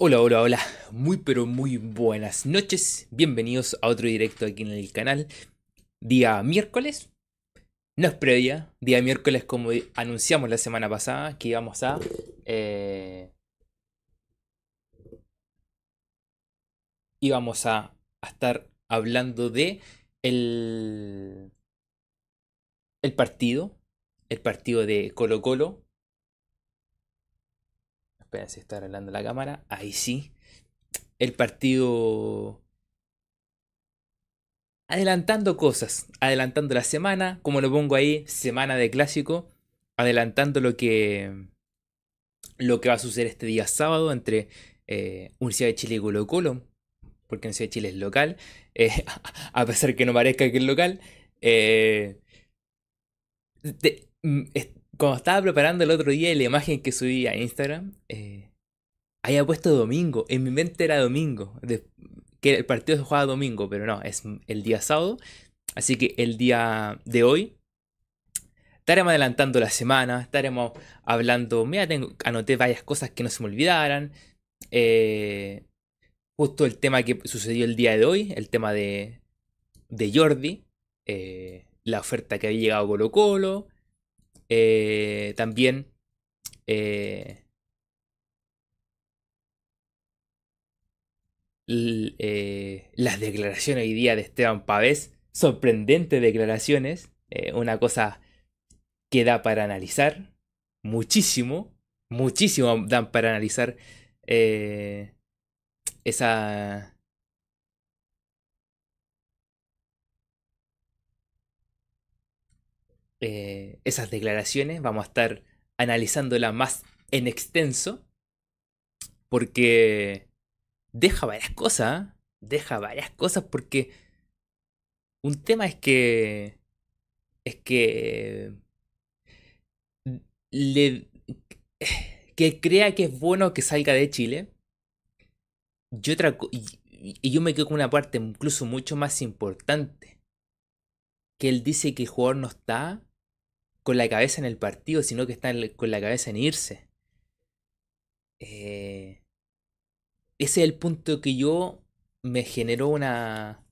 Hola, hola, hola. Muy pero muy buenas noches. Bienvenidos a otro directo aquí en el canal. Día miércoles. No es previa. Día miércoles como anunciamos la semana pasada que íbamos a... Eh, íbamos a, a estar hablando de el, el partido. El partido de Colo Colo Esperen si está arreglando la cámara. Ahí sí. El partido. Adelantando cosas. Adelantando la semana. Como lo pongo ahí. Semana de clásico. Adelantando lo que. Lo que va a suceder este día sábado entre eh, Universidad de Chile y Colo Colo. Porque Universidad de Chile es local. Eh, a pesar que no parezca que es local. Eh, mm, cuando estaba preparando el otro día la imagen que subí a Instagram, eh, había puesto domingo. En mi mente era domingo. que el partido se jugaba domingo, pero no, es el día sábado. Así que el día de hoy estaremos adelantando la semana, estaremos hablando. Mira, anoté varias cosas que no se me olvidaran. Eh, justo el tema que sucedió el día de hoy, el tema de, de Jordi, eh, la oferta que había llegado Colo Colo. Eh, también eh, eh, las declaraciones hoy día de Esteban Pavés, sorprendentes declaraciones, una cosa que da para analizar muchísimo, muchísimo dan para analizar esa Eh, esas declaraciones, vamos a estar analizándolas más en extenso, porque deja varias cosas, ¿eh? deja varias cosas, porque un tema es que es que le, que crea que es bueno que salga de Chile. Y, otra, y yo me quedo con una parte incluso mucho más importante. Que él dice que el jugador no está con la cabeza en el partido, sino que está con la cabeza en irse. Eh, ese es el punto que yo me generó una,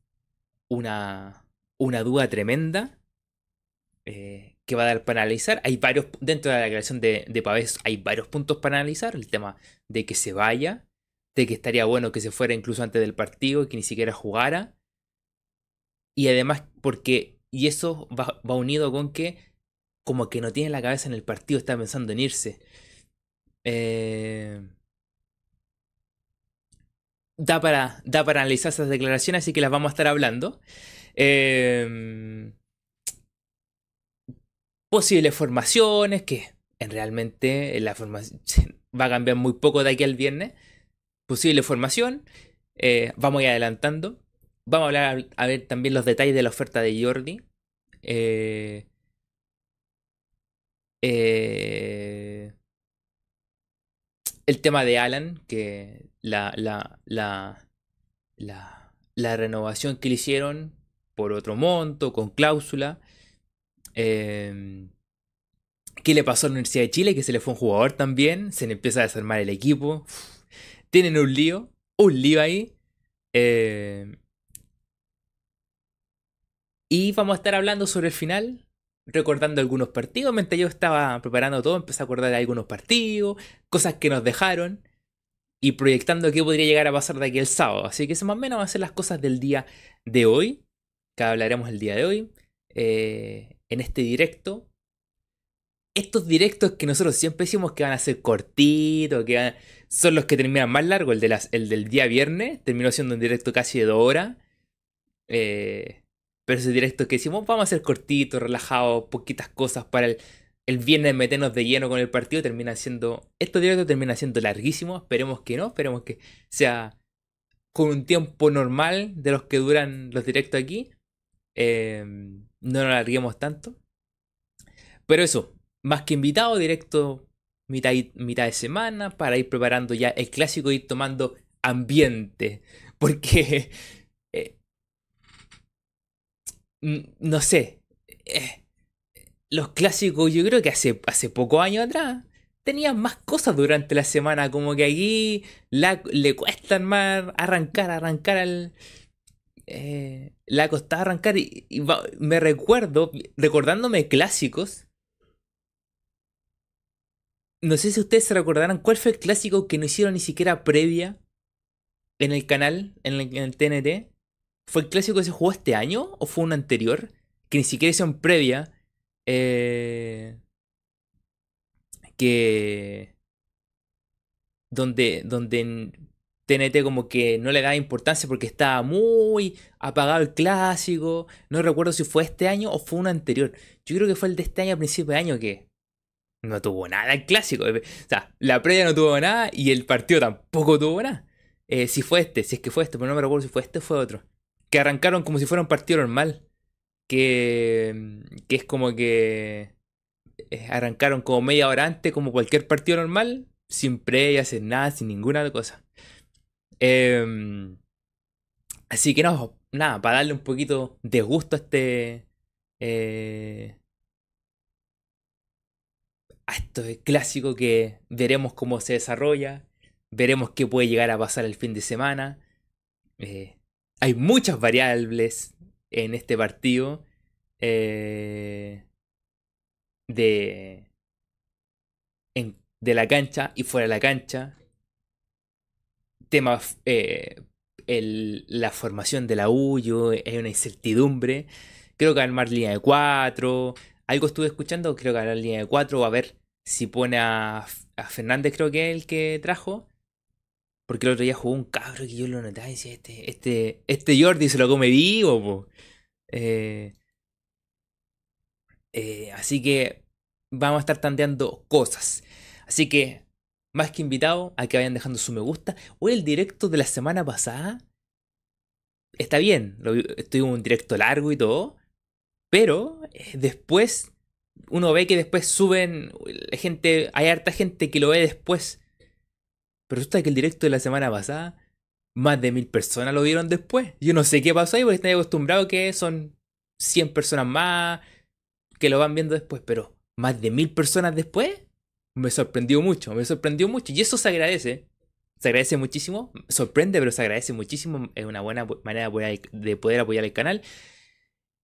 una, una duda tremenda eh, que va a dar para analizar. Hay varios, dentro de la declaración de, de hay varios puntos para analizar. El tema de que se vaya, de que estaría bueno que se fuera incluso antes del partido que ni siquiera jugara. Y además, porque, y eso va unido con que como que no tiene la cabeza en el partido, está pensando en irse. Eh, da, para, da para analizar esas declaraciones, así que las vamos a estar hablando. Eh, posibles formaciones, que en realmente la formación va a cambiar muy poco de aquí al viernes. Posible formación, eh, vamos a ir adelantando. Vamos a hablar a ver también los detalles de la oferta de Jordi. Eh, eh, el tema de Alan, que la, la, la, la, renovación que le hicieron por otro monto, con cláusula. Em, ¿Qué le pasó a la Universidad de Chile? Que se le fue un jugador también. Se le empieza a desarmar el equipo. Tienen un lío. Un lío ahí. Em, y vamos a estar hablando sobre el final recordando algunos partidos. Mientras yo estaba preparando todo, empecé a acordar algunos partidos, cosas que nos dejaron y proyectando qué podría llegar a pasar de aquí el sábado. Así que eso más o menos van a ser las cosas del día de hoy, que hablaremos el día de hoy, eh, en este directo. Estos directos que nosotros siempre decimos que van a ser cortitos, que son los que terminan más largos. El, de las, el del día viernes terminó siendo un directo casi de dos horas. Eh, pero ese directo que decimos, vamos a hacer cortito, relajado, poquitas cosas para el, el viernes meternos de lleno con el partido, termina siendo, estos directos terminan siendo larguísimos, esperemos que no, esperemos que sea con un tiempo normal de los que duran los directos aquí, em, no nos alarguemos tanto. Pero eso, más que invitado, directo mitad, mitad de semana para ir preparando ya el clásico y ir tomando ambiente. Porque no sé, eh, los clásicos, yo creo que hace, hace pocos años atrás, tenían más cosas durante la semana, como que aquí le cuestan más arrancar, arrancar al... Eh, la costaba arrancar y, me recuerdo, recordándome clásicos, no sé si ustedes se recordarán cuál fue el clásico que no hicieron ni siquiera previa en el canal, en el, TNT. ¿Fue el clásico que se jugó este año o fue un anterior? Que ni siquiera hicieron previa. Eh, que. Donde, donde en TNT como que no le da importancia porque estaba muy apagado el clásico. No recuerdo si fue este año o fue un anterior. Yo creo que fue el de este año a principio de año que no tuvo nada el clásico. O sea, la previa no tuvo nada y el partido tampoco tuvo nada. Eh, si fue este, si es que fue este, pero no me recuerdo si fue este o fue otro. Que arrancaron como si fuera un partido normal. Que, que es como que eh, arrancaron como media hora antes, como cualquier partido normal, sin previa, sin nada, sin ninguna cosa. Em, así que no, nada, para darle un poquito de gusto a este. Eh, a este clásico que veremos cómo se desarrolla, veremos qué puede llegar a pasar el fin de semana. Eh, hay muchas variables en este partido. Eh, de, de la cancha y fuera de la cancha. Tema, eh, la formación de la U, hay una incertidumbre. Creo que armar línea de 4. Algo estuve escuchando, creo que armar línea de 4. A ver si pone a, Fernández, creo que es el que trajo. Porque el otro día jugó un cabro que yo lo notaba y decía, este, este, este Jordi se lo come vivo, eh, eh, así que vamos a estar tanteando cosas. Así que, más que invitado a que vayan dejando su me gusta. Hoy el directo de la semana pasada está bien. Estuve un directo largo y todo. Pero eh, después, uno ve que después suben. gente Hay harta gente que lo ve después. Pero resulta que el directo de la semana pasada, más de mil personas lo vieron después. Yo no sé qué pasó ahí porque estoy acostumbrado que son 100 personas más que lo van viendo después. Pero más de mil personas después, me sorprendió mucho, me sorprendió mucho. Y eso se agradece. Se agradece muchísimo. Sorprende, pero se agradece muchísimo. Es una buena manera de poder apoyar el canal.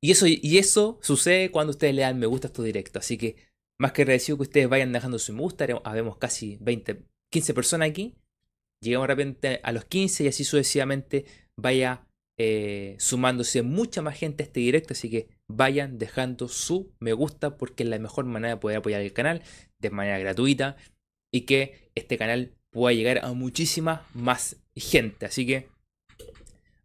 Y eso, y eso sucede cuando ustedes le dan me gusta a estos directos. Así que, más que agradecido que ustedes vayan dejando su me gusta. Habemos casi 20, 15 personas aquí. Llegamos de repente a los 15 y así sucesivamente vaya eh, sumándose mucha más gente a este directo. Así que vayan dejando su me gusta porque es la mejor manera de poder apoyar el canal de manera gratuita y que este canal pueda llegar a muchísima más gente. Así que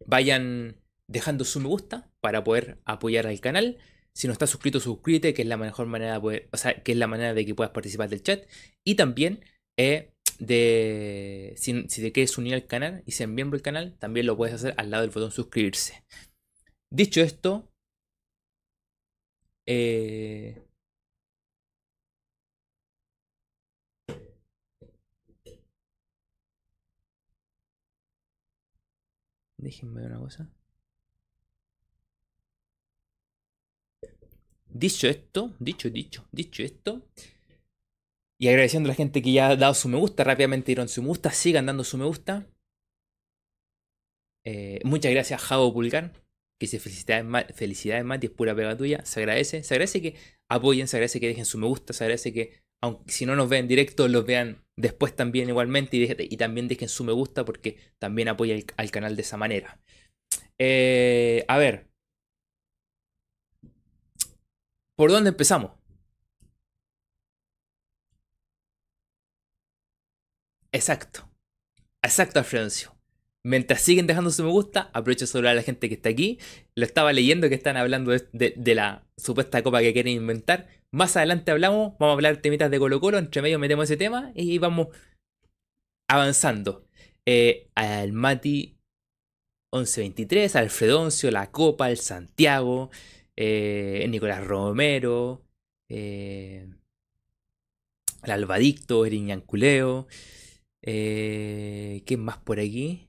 vayan dejando su me gusta para poder apoyar al canal. Si no estás suscrito, suscríbete, que es la mejor manera de poder, o sea, que es la manera de que puedas participar del chat. Y también eh, de si, si, te quieres unir al canal y ser miembro del canal, también lo puedes hacer al lado del botón suscribirse. Dicho esto, eh, déjenme ver una cosa. Dicho esto, dicho, dicho, dicho esto, y agradeciendo a la gente que ya ha dado su me gusta, rápidamente dieron su me gusta, sigan dando su me gusta. Eh, muchas gracias, Javo Pulgar que dice felicidades, felicidades Mati, es pura pega tuya, se agradece, se agradece que apoyen, se agradece que dejen su me gusta, se agradece que aunque si no nos ven en directo, los vean después también igualmente y, y también dejen su me gusta porque también apoya al canal de esa manera. Eh, a ver. ¿Por dónde empezamos? Exacto. Exacto, Alfredo. Mientras siguen dejando su me gusta, aprovecho de saludar a la gente que está aquí. Lo estaba leyendo que están hablando de, la supuesta copa que quieren inventar. Más adelante hablamos, vamos a hablar temitas de Colo Colo, entre medio metemos ese tema y vamos avanzando. Eh, al Mati 1123, al Alfredoncio, la Copa, el Santiago, eh, Nicolás Romero, eh, el Albadicto, el Iñanculeo. ¿Qué más por aquí?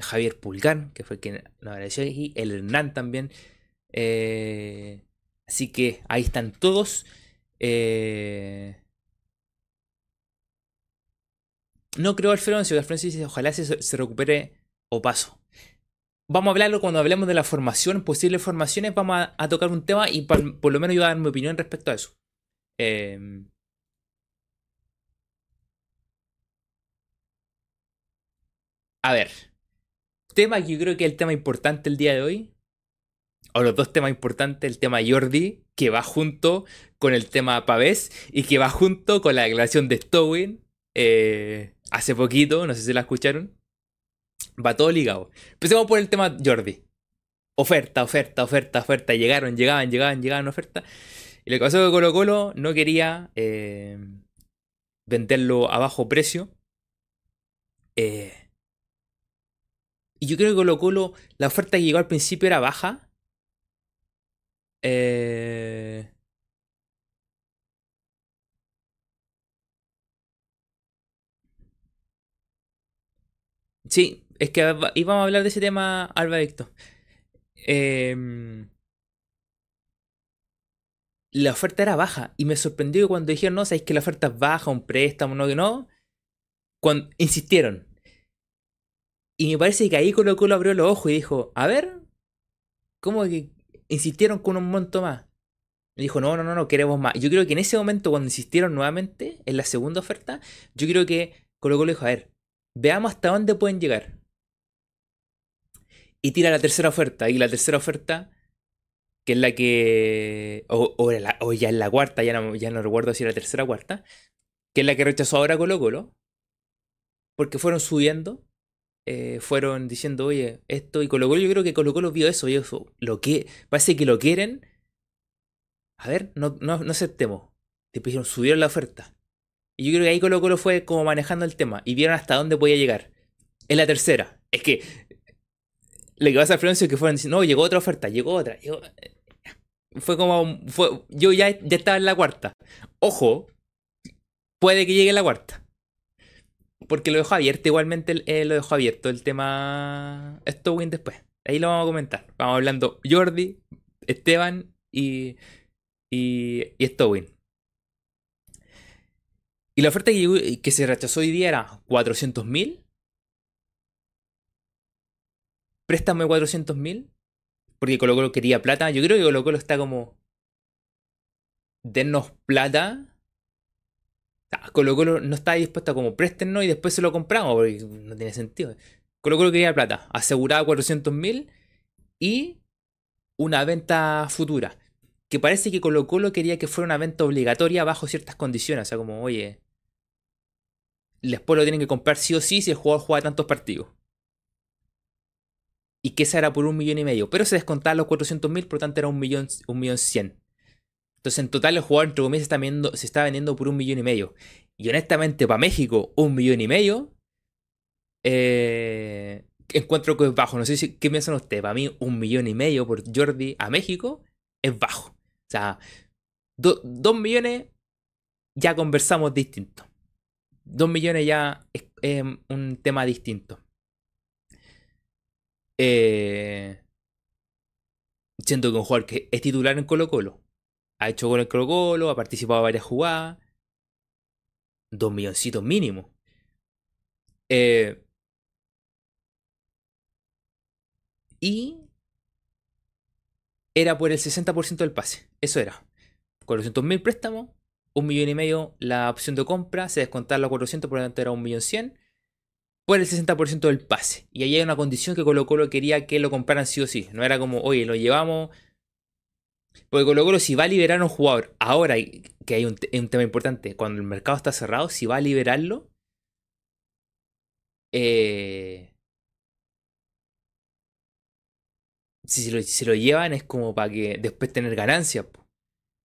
Javier Pulgar, que fue quien nos agradeció, y el Hernán también. Eh, así que ahí están todos. Eh, no creo Alfredo, que Alfredo dice ojalá se, se recupere o paso. Vamos a hablarlo cuando hablemos de la formación, posibles formaciones, vamos a, tocar un tema y por, lo menos yo voy a dar mi opinión respecto a eso. Eh, a ver, tema que yo creo que es el tema importante el día de hoy, o los dos temas importantes, el tema Jordi, que va junto con el tema Pavés y que va junto con la declaración de Stowin eh, hace poquito, no sé si la escucharon. Va todo ligado. Empecemos por el tema Jordi. Oferta, oferta, oferta, oferta. Llegaron, llegaban, llegaban, llegaban oferta. Y lo que pasó es que Colo Colo no quería eh, venderlo a bajo precio. Eh, y yo creo que Colo Colo, la oferta que llegó al principio era baja. Eh, Sí, es que íbamos a hablar de ese tema, Alba Víctor. Em, la oferta era baja y me sorprendió cuando dijeron, no, sabéis que la oferta es baja, un préstamo, no, que no. Cuando insistieron. Y me parece que ahí Colo Colo abrió los ojos y dijo, a ver, ¿cómo que insistieron con un monto más? Me dijo, no, no, no, no, queremos más. Yo creo que en ese momento, cuando insistieron nuevamente en la segunda oferta, yo creo que Colo Colo dijo, a ver, Veamos hasta dónde pueden llegar. Y tira la tercera oferta. Y la tercera oferta, que es la que. O, ya es la cuarta, ya no, ya no recuerdo si era la tercera o cuarta. Que es la que rechazó ahora Colo Colo. Porque fueron subiendo. Eh, fueron diciendo, oye, esto y Colo Colo. Yo creo que Colo Colo vio eso y eso. Lo que. Parece que lo quieren. A ver, no, no, no aceptemos. Después subieron la oferta. Y yo creo que ahí Colo Colo fue como manejando el tema y vieron hasta dónde podía llegar. Es la tercera. Es que lo que pasa a Florencio es que fueron diciendo, no, llegó otra oferta, llegó otra. Fue como, fue, yo ya, ya estaba en la cuarta. Ojo, puede que llegue la cuarta. Porque lo dejó abierto, igualmente eh, lo dejó abierto el tema Stowin después. Ahí lo vamos a comentar. Vamos hablando Jordi, Esteban y, y, y Stowin. Y la oferta que, se rechazó hoy día era 400 mil. Préstame 400 mil. Porque Colo Colo quería plata. Yo creo que Colo Colo está como... Dennos plata. Colo Colo no está dispuesto a como préstennos y después se lo compramos. Porque no tiene sentido. Colo Colo quería plata. Aseguraba 400 mil. Y una venta futura. Que parece que Colo Colo quería que fuera una venta obligatoria bajo ciertas condiciones. O sea, como, oye, después lo tienen que comprar sí o sí si el jugador juega tantos partidos. Y que esa era por un millón y medio. Pero se descontaban los 400 mil, por lo tanto era un millón, un millón cien. Entonces en total el jugador entre comillas se se está vendiendo por un millón y medio. Y honestamente para México, un millón y medio. Eh, encuentro que es bajo. No sé si, qué piensan ustedes. Para mí, un millón y medio por Jordi a México es bajo. O sea, dos millones ya conversamos distinto. 2 millones ya es, un tema distinto. Eh, siento que un jugador que es titular en Colo Colo, ha hecho gol en Colo Colo, ha participado en varias jugadas, 2 milloncitos mínimo. Eh, y era por el 60% del pase. Eso era. 400 mil préstamos, un millón y medio la opción de compra, se descontaba los 400, por lo tanto era un millón cien, por el 60% del pase. Y ahí hay una condición que Colo Colo quería que lo compraran sí o sí. No era como, oye, lo llevamos. Porque Colo Colo si va a liberar a un jugador, ahora que hay un, tema importante, cuando el mercado está cerrado, si va a liberarlo, eh, si se, lo, si lo llevan es como para que después tener ganancias.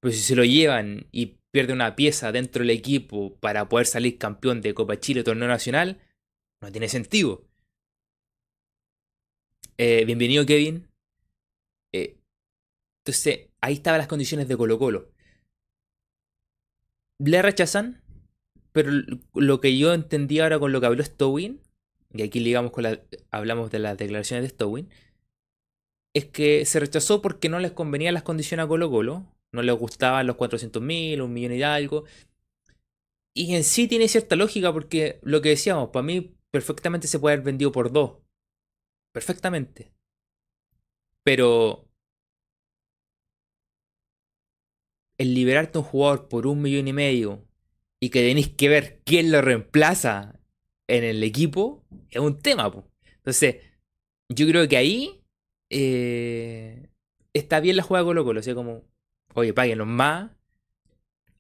Pero si se lo llevan y pierde una pieza dentro del equipo para poder salir campeón de Copa Chile Torneo Nacional, no tiene sentido. Eh, bienvenido Kevin. Eh, entonces, ahí estaban las condiciones de Colo Colo. Le rechazan, pero lo que yo entendí ahora con lo que habló Stowin, y aquí ligamos con la, hablamos de las declaraciones de Stowin, es que se rechazó porque no les convenían las condiciones a Colo Colo, no les gustaban los 400 mil, un millón y algo. Y en sí tiene cierta lógica porque lo que decíamos, para mí perfectamente se puede haber vendido por dos. Perfectamente. Pero el liberarte un jugador por un millón y medio y que tenéis que ver quién lo reemplaza en el equipo es un tema. Entonces, yo creo que ahí eh, está bien la jugada Colo Colo. O sea, como, oye, páguenos más.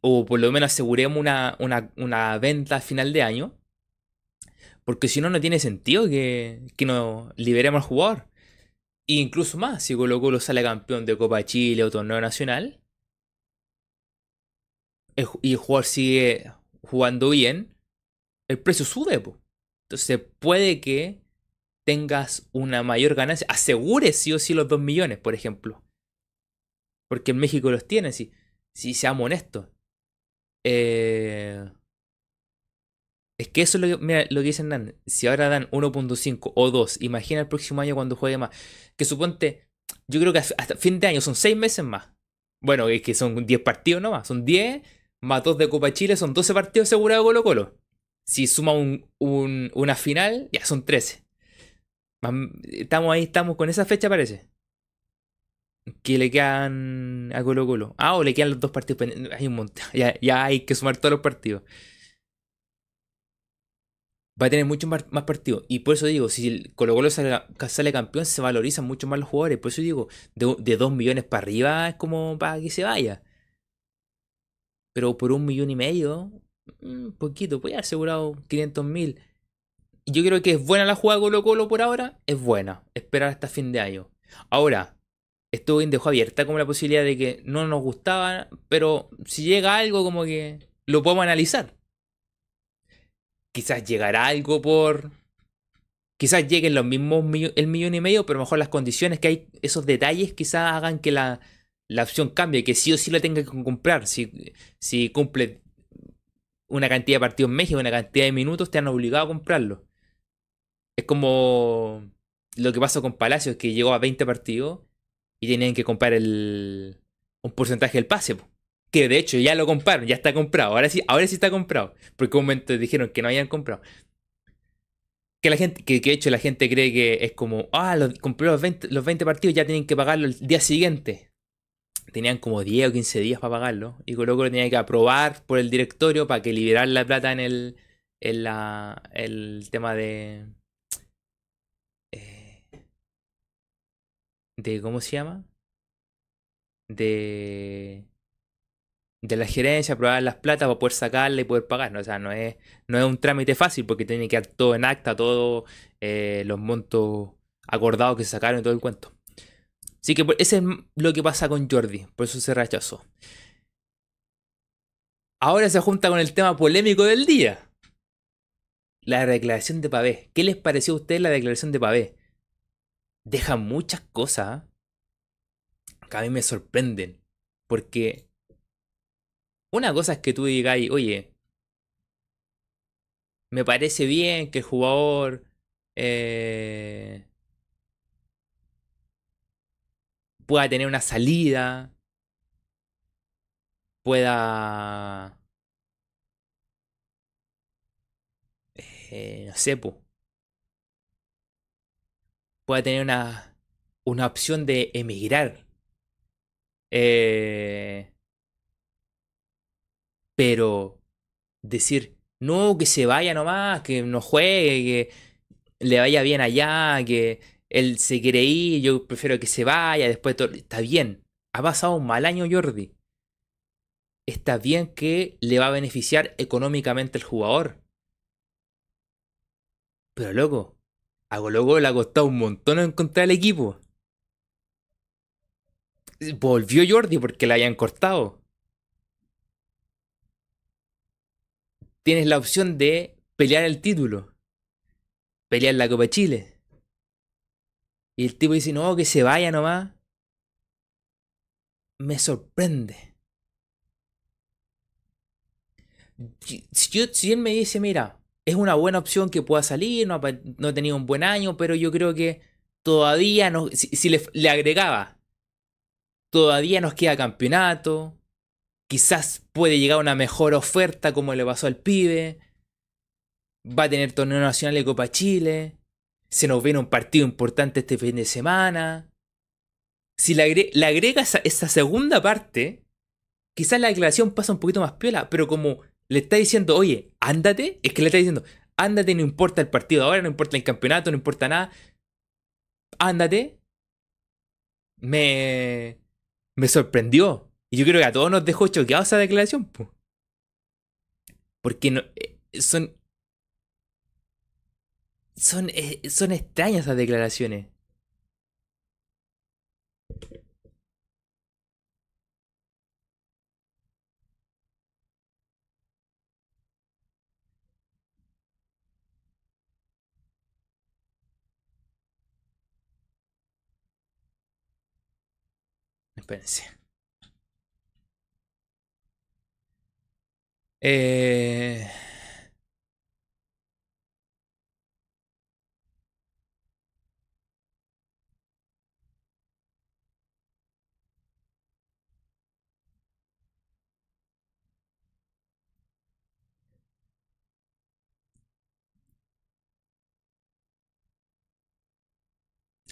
O por lo menos aseguremos una, una, venta a final de año. Porque si no, no tiene sentido que, que nos liberemos al jugador. E incluso más, si Colo Colo sale campeón de Copa Chile o torneo nacional. Y el jugador sigue jugando bien. El precio sube, Entonces puede que tengas una mayor ganancia. Asegure sí o sí los 2 millones, por ejemplo. Porque en México los tienen, si, si seamos honestos. Eh, es que eso es lo que, mira, lo que dicen Dan. Si ahora dan 1.5 o 2, imagina el próximo año cuando juegue más. Que suponte, yo creo que hasta fin de año son 6 meses más. Bueno, es que son 10 partidos nomás. Son 10 más 2 de Copa Chile, son 12 partidos asegurados Colo Colo. Si suma un, una final, ya son 13. Estamos ahí, estamos con esa fecha, parece. Que le quedan a Colo Colo. Ah, o le quedan los dos partidos. Hay un montón. Ya, ya hay que sumar todos los partidos. Va a tener muchos más, partidos. Y por eso digo, si Colo Colo sale, campeón, se valorizan mucho más los jugadores. Por eso digo, de, de 2 millones para arriba es como para que se vaya. Pero por un millón y medio, un mm, poquito, pues haber asegurado 500 mil yo creo que es buena la jugada Colo Colo por ahora, es buena. Esperar hasta fin de año. Ahora, esto bien dejó abierta como la posibilidad de que no nos gustaba, pero si llega algo como que lo podemos analizar. Quizás llegará algo por... Quizás lleguen los mismos el millón y medio, pero mejor las condiciones que hay, esos detalles quizás hagan que la, la opción cambie, que sí o sí la tenga que comprar. Si, si cumple una cantidad de partidos en México, una cantidad de minutos, te han obligado a comprarlo. Es como lo que pasó con Palacios, que llegó a 20 partidos y tenían que comprar el, un porcentaje del pase. Que de hecho ya lo compraron, ya está comprado. Ahora sí, ahora sí está comprado. Porque un momento dijeron que no habían comprado. Que la gente, que, de hecho la gente cree que es como, ah, los, compré los 20, los 20 partidos, ya tienen que pagarlo el día siguiente. Tenían como 10 o 15 días para pagarlo. Y luego lo tenía que aprobar por el directorio para que liberar la plata en el, en la, el tema de, de ¿cómo se llama? De de la gerencia, aprobar las platas para poder sacarla y poder pagar. O sea, no es, no es un trámite fácil porque tiene que quedar todo en acta, todos eh, los montos acordados que se sacaron y todo el cuento. Así que ese es lo que pasa con Jordi, por eso se rechazó. Ahora se junta con el tema polémico del día. La declaración de Pavé. ¿Qué les pareció a ustedes la declaración de Pavé? deja muchas cosas que a mí me sorprenden. Porque una cosa es que tú digáis, oye, me parece bien que el jugador eh, pueda tener una salida, pueda... Eh, no sé, pues pueda tener una, una opción de emigrar. Eh, pero decir, no, que se vaya nomás, que no juegue, que le vaya bien allá, que él se quiere ir, yo prefiero que se vaya, después todo, está bien. Ha pasado un mal año Jordi. Está bien que le va a beneficiar económicamente el jugador. Pero loco, a Colo le ha costado un montón encontrar el equipo. Volvió Jordi porque la habían cortado. Tienes la opción de pelear el título. Pelear la Copa Chile. Y el tipo dice, no, que se vaya nomás. Me sorprende. Si, él me dice, mira, es una buena opción que pueda salir, no ha, no tenido un buen año, pero yo creo que todavía no. Si, le, agregaba todavía nos queda campeonato, quizás puede llegar una mejor oferta como le pasó al pibe, va a tener torneo nacional de Copa Chile, se nos viene un partido importante este fin de semana. Si le, agrega esa, segunda parte, quizás la declaración pasa un poquito más piola, pero como le está diciendo, oye, ándate, es que le está diciendo, ándate, no importa el partido ahora, no importa el campeonato, no importa nada, ándate, me, me sorprendió. Y yo creo que a todos nos dejó choqueados esa declaración. Porque no, eh, son son, eh, son extrañas esas declaraciones. Eh...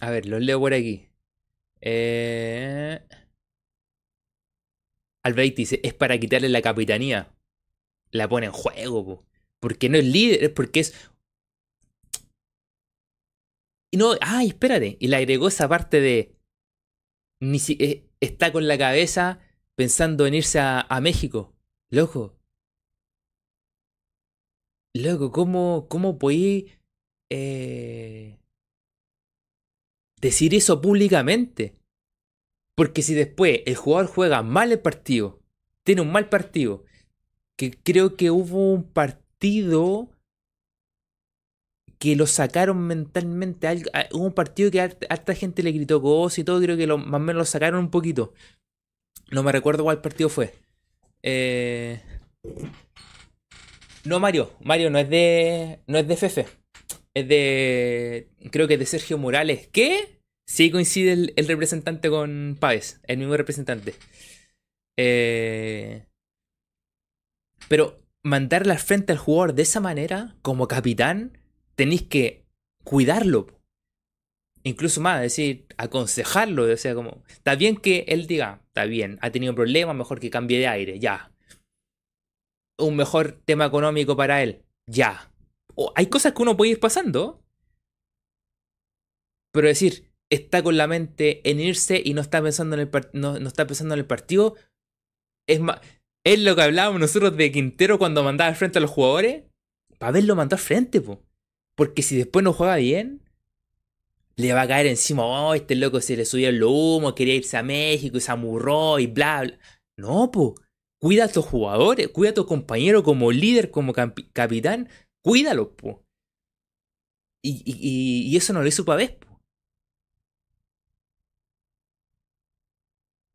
A ver, los leo por aquí. Eh... dice, es para quitarle la capitanía. La pone en juego, porque no es líder, es porque es... Y no, ay, espérate. Y le agregó esa parte de... Ni si, eh, está con la cabeza pensando en irse a, México. Loco. Loco, ¿cómo, cómo podí... Eh, decir eso públicamente. Porque si después el jugador juega mal el partido, tiene un mal partido, que creo que hubo un partido que lo sacaron mentalmente, hubo un partido que harta gente le gritó cosas y todo, creo que lo, más o menos lo sacaron un poquito. No me recuerdo cuál partido fue. Eh... No, Mario. Mario no es de. No es de Fefe es de. Creo que es de Sergio Morales. ¿Qué? Sí coincide el, representante con Páez, el mismo representante. Eh, pero mandarle al frente al jugador de esa manera, como capitán, tenéis que cuidarlo. Incluso más, decir, aconsejarlo. O sea, como, está bien que él diga, está bien, ha tenido problemas, mejor que cambie de aire, ya. Un mejor tema económico para él, ya hay cosas que uno puede ir pasando. Pero decir, está con la mente en irse y no está pensando en el, no, está pensando en el partido. Es, es lo que hablábamos nosotros de Quintero cuando mandaba al frente a los jugadores. Para verlo mandó al frente, po. Porque si después no juega bien, le va a caer encima, oh, este loco se le subió el humo, quería irse a México y se amurró y bla, bla. No, po. Cuida a tus jugadores, cuida a tu compañero como líder, como capitán, Cuídalo, po. Y, y, y eso no lo hizo vez, po.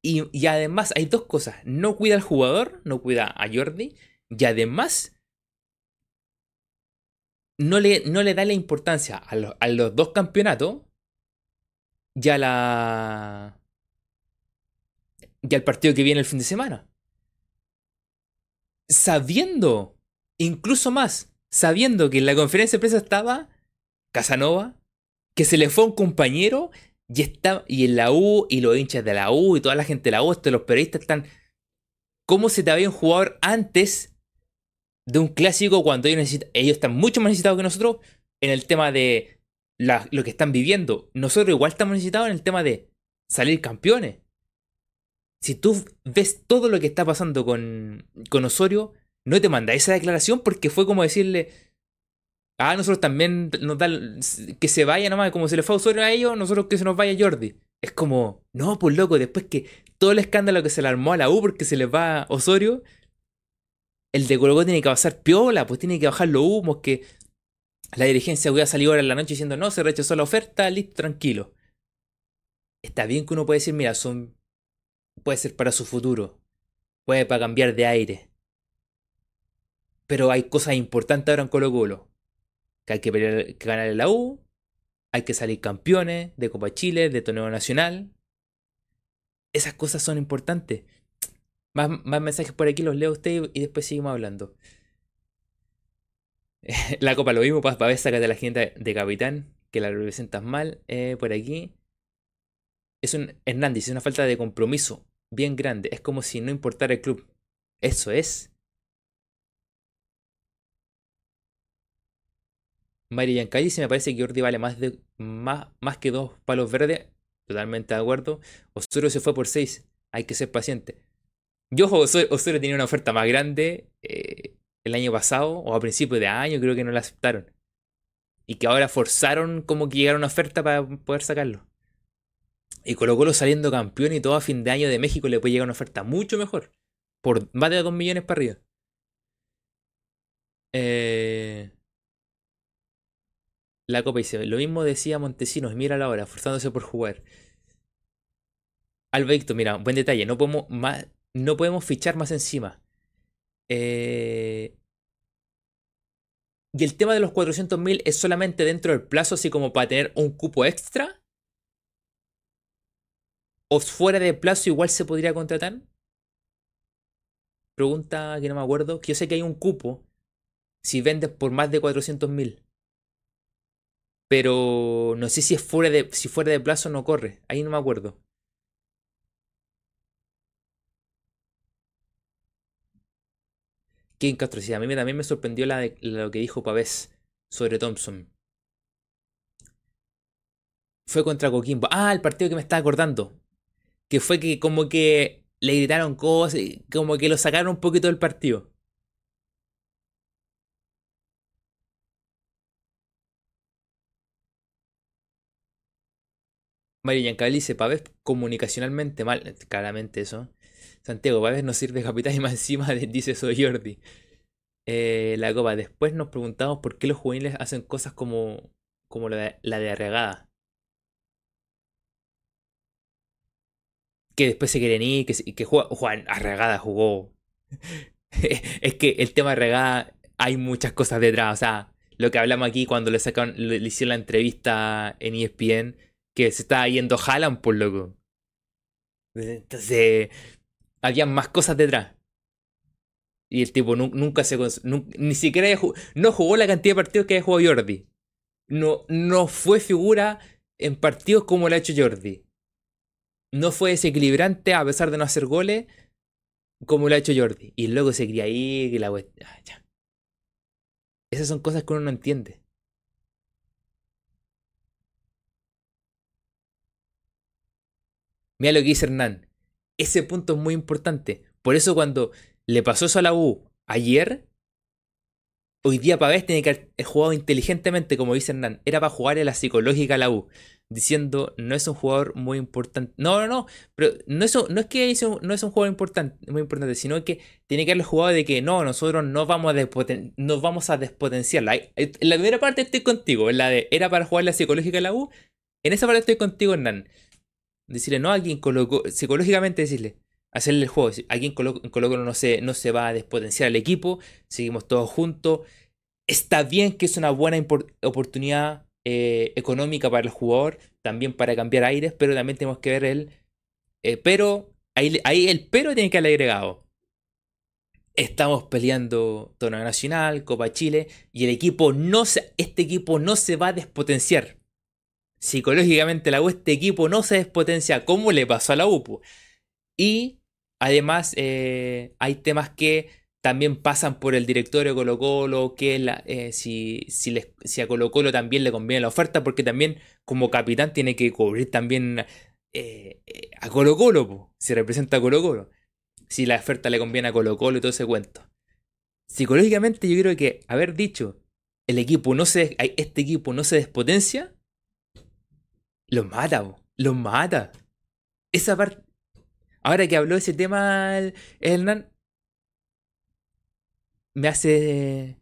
Y, y, además hay dos cosas. No cuida al jugador, no cuida a Jordi. Y además no le, no le da la importancia a, a los dos campeonatos. Y a la... Y al partido que viene el fin de semana. Sabiendo, incluso más, sabiendo que en la conferencia de prensa estaba Casanova, que se le fue un compañero y, está, y en la U y los hinchas de la U y toda la gente de la U, los periodistas están... ¿Cómo se te había un jugador antes de un clásico cuando ellos, necesitan, ellos están mucho más necesitados que nosotros en el tema de lo que están viviendo? Nosotros igual estamos necesitados en el tema de salir campeones. Si tú ves todo lo que está pasando con, con Osorio, no te manda esa declaración porque fue como decirle, ah, nosotros también nos da que se vaya nomás, como se le fue a Osorio a ellos, nosotros que se nos vaya Jordi. Es como, no, pues loco, después que todo el escándalo que se le armó a la U porque se les va Osorio, el de Colo tiene que pasar piola, pues tiene que bajar los humos, que la dirigencia hubiera salido ahora en la noche diciendo, no, se rechazó la oferta, listo, tranquilo. Está bien que uno puede decir, mira, son, puede ser para su futuro, puede para cambiar de aire. Pero hay cosas importantes ahora en Colo Colo. Que hay que, ganar la U, hay que salir campeones de Copa Chile, de torneo nacional. Esas cosas son importantes. Más, mensajes por aquí los leo a usted y después seguimos hablando. la copa lo mismo, para ver, de la gente de capitán, que la representas mal. Eh, por aquí. Es un Hernández, es una falta de compromiso bien grande. Es como si no importara el club. Eso es. Mario Yancay me parece que Jordi vale más, de, más, más que dos palos verdes. Totalmente de acuerdo. Osuro se fue por seis. Hay que ser paciente. Yo, Osuro, tenía una oferta más grande eh, el año pasado, o a principios de año, creo que no la aceptaron. Y que ahora forzaron como que llegara una oferta para poder sacarlo. Y Colo Colo saliendo campeón y todo a fin de año de México le puede llegar una oferta mucho mejor. Por más de 2 millones para arriba. Eh, la Copa dice, lo mismo decía Montesinos, mira la hora, forzándose por jugar. Alberto, mira, buen detalle, no podemos, no podemos fichar más encima. Eh, y el tema de los 400.000 es solamente dentro del plazo, así como para tener un cupo extra. ¿O fuera de plazo igual se podría contratar? Pregunta que no me acuerdo. Que yo sé que hay un cupo si vendes por más de 400.000. Pero no sé si es fuera de si fuera de plazo no corre. Ahí no me acuerdo. King Castro, sí, a mí también me sorprendió la lo que dijo Pavés sobre Thompson. Fue contra Coquimbo. Ah, el partido que me estaba acordando. Que fue que como que le gritaron cosas, como que lo sacaron un poquito del partido. Mario Yancabel dice, Pavés comunicacionalmente mal, claramente eso. Santiago, Pavés no sirve capitán y más encima dice eso Jordi. Eh, la copa, después nos preguntamos por qué los juveniles hacen cosas como, como la, de, la de Arregada. Que después se quieren ir, que, que juega, Juan Arregada jugó. es que el tema de Arregada hay muchas cosas detrás. O sea, lo que hablamos aquí cuando le sacaron, le hicieron la entrevista en ESPN que se estaba yendo Haaland, por loco. Entonces, había más cosas detrás. Y el tipo nunca se. ni siquiera no jugó la cantidad de partidos que había jugado Jordi. No, no fue figura en partidos como lo ha hecho Jordi. No fue desequilibrante a pesar de no hacer goles como lo ha hecho Jordi. Y luego se quería ir y la ah, Esas son cosas que uno no entiende. Mira lo que dice Hernán. Ese punto es muy importante. Por eso cuando le pasó eso a la U ayer, hoy día Pavés tiene que haber jugado inteligentemente, como dice Hernán. Era para jugar en la psicológica a la U. Diciendo, no es un jugador muy importante. No, no, no. Pero no es, es que no es un jugador importante, muy importante, sino que tiene que haber jugado de que no, nosotros no vamos a, nos vamos a despotenciarla. En la primera parte estoy contigo. En la de era para jugar la psicológica a la U. En esa parte estoy contigo, Hernán. Decirle no a alguien colocó, psicológicamente decirle, hacerle el juego. Alguien en Colo no se, no se va a despotenciar el equipo, seguimos todos juntos. Está bien que es una buena oportunidad eh, económica para el jugador, también para cambiar aires, pero también tenemos que ver el. Eh, pero, ahí, ahí, el pero tiene que haber agregado. Estamos peleando Torneo Nacional, Copa Chile, y el equipo no se, este equipo no se va a despotenciar psicológicamente la U, este equipo no se despotencia como le pasó a la UPU. Y además eh, hay temas que también pasan por el directorio de Colo Colo, que eh, si, si, a Colo Colo también le conviene la oferta, porque también como capitán tiene que cubrir también eh, a Colo Colo, si representa a Colo Colo. Si la oferta le conviene a Colo Colo y todo ese cuento. Psicológicamente yo creo que haber dicho, el equipo no se, este equipo no se despotencia, lo mata, lo mata. Esa parte. Ahora que habló ese tema Hernán, me hace.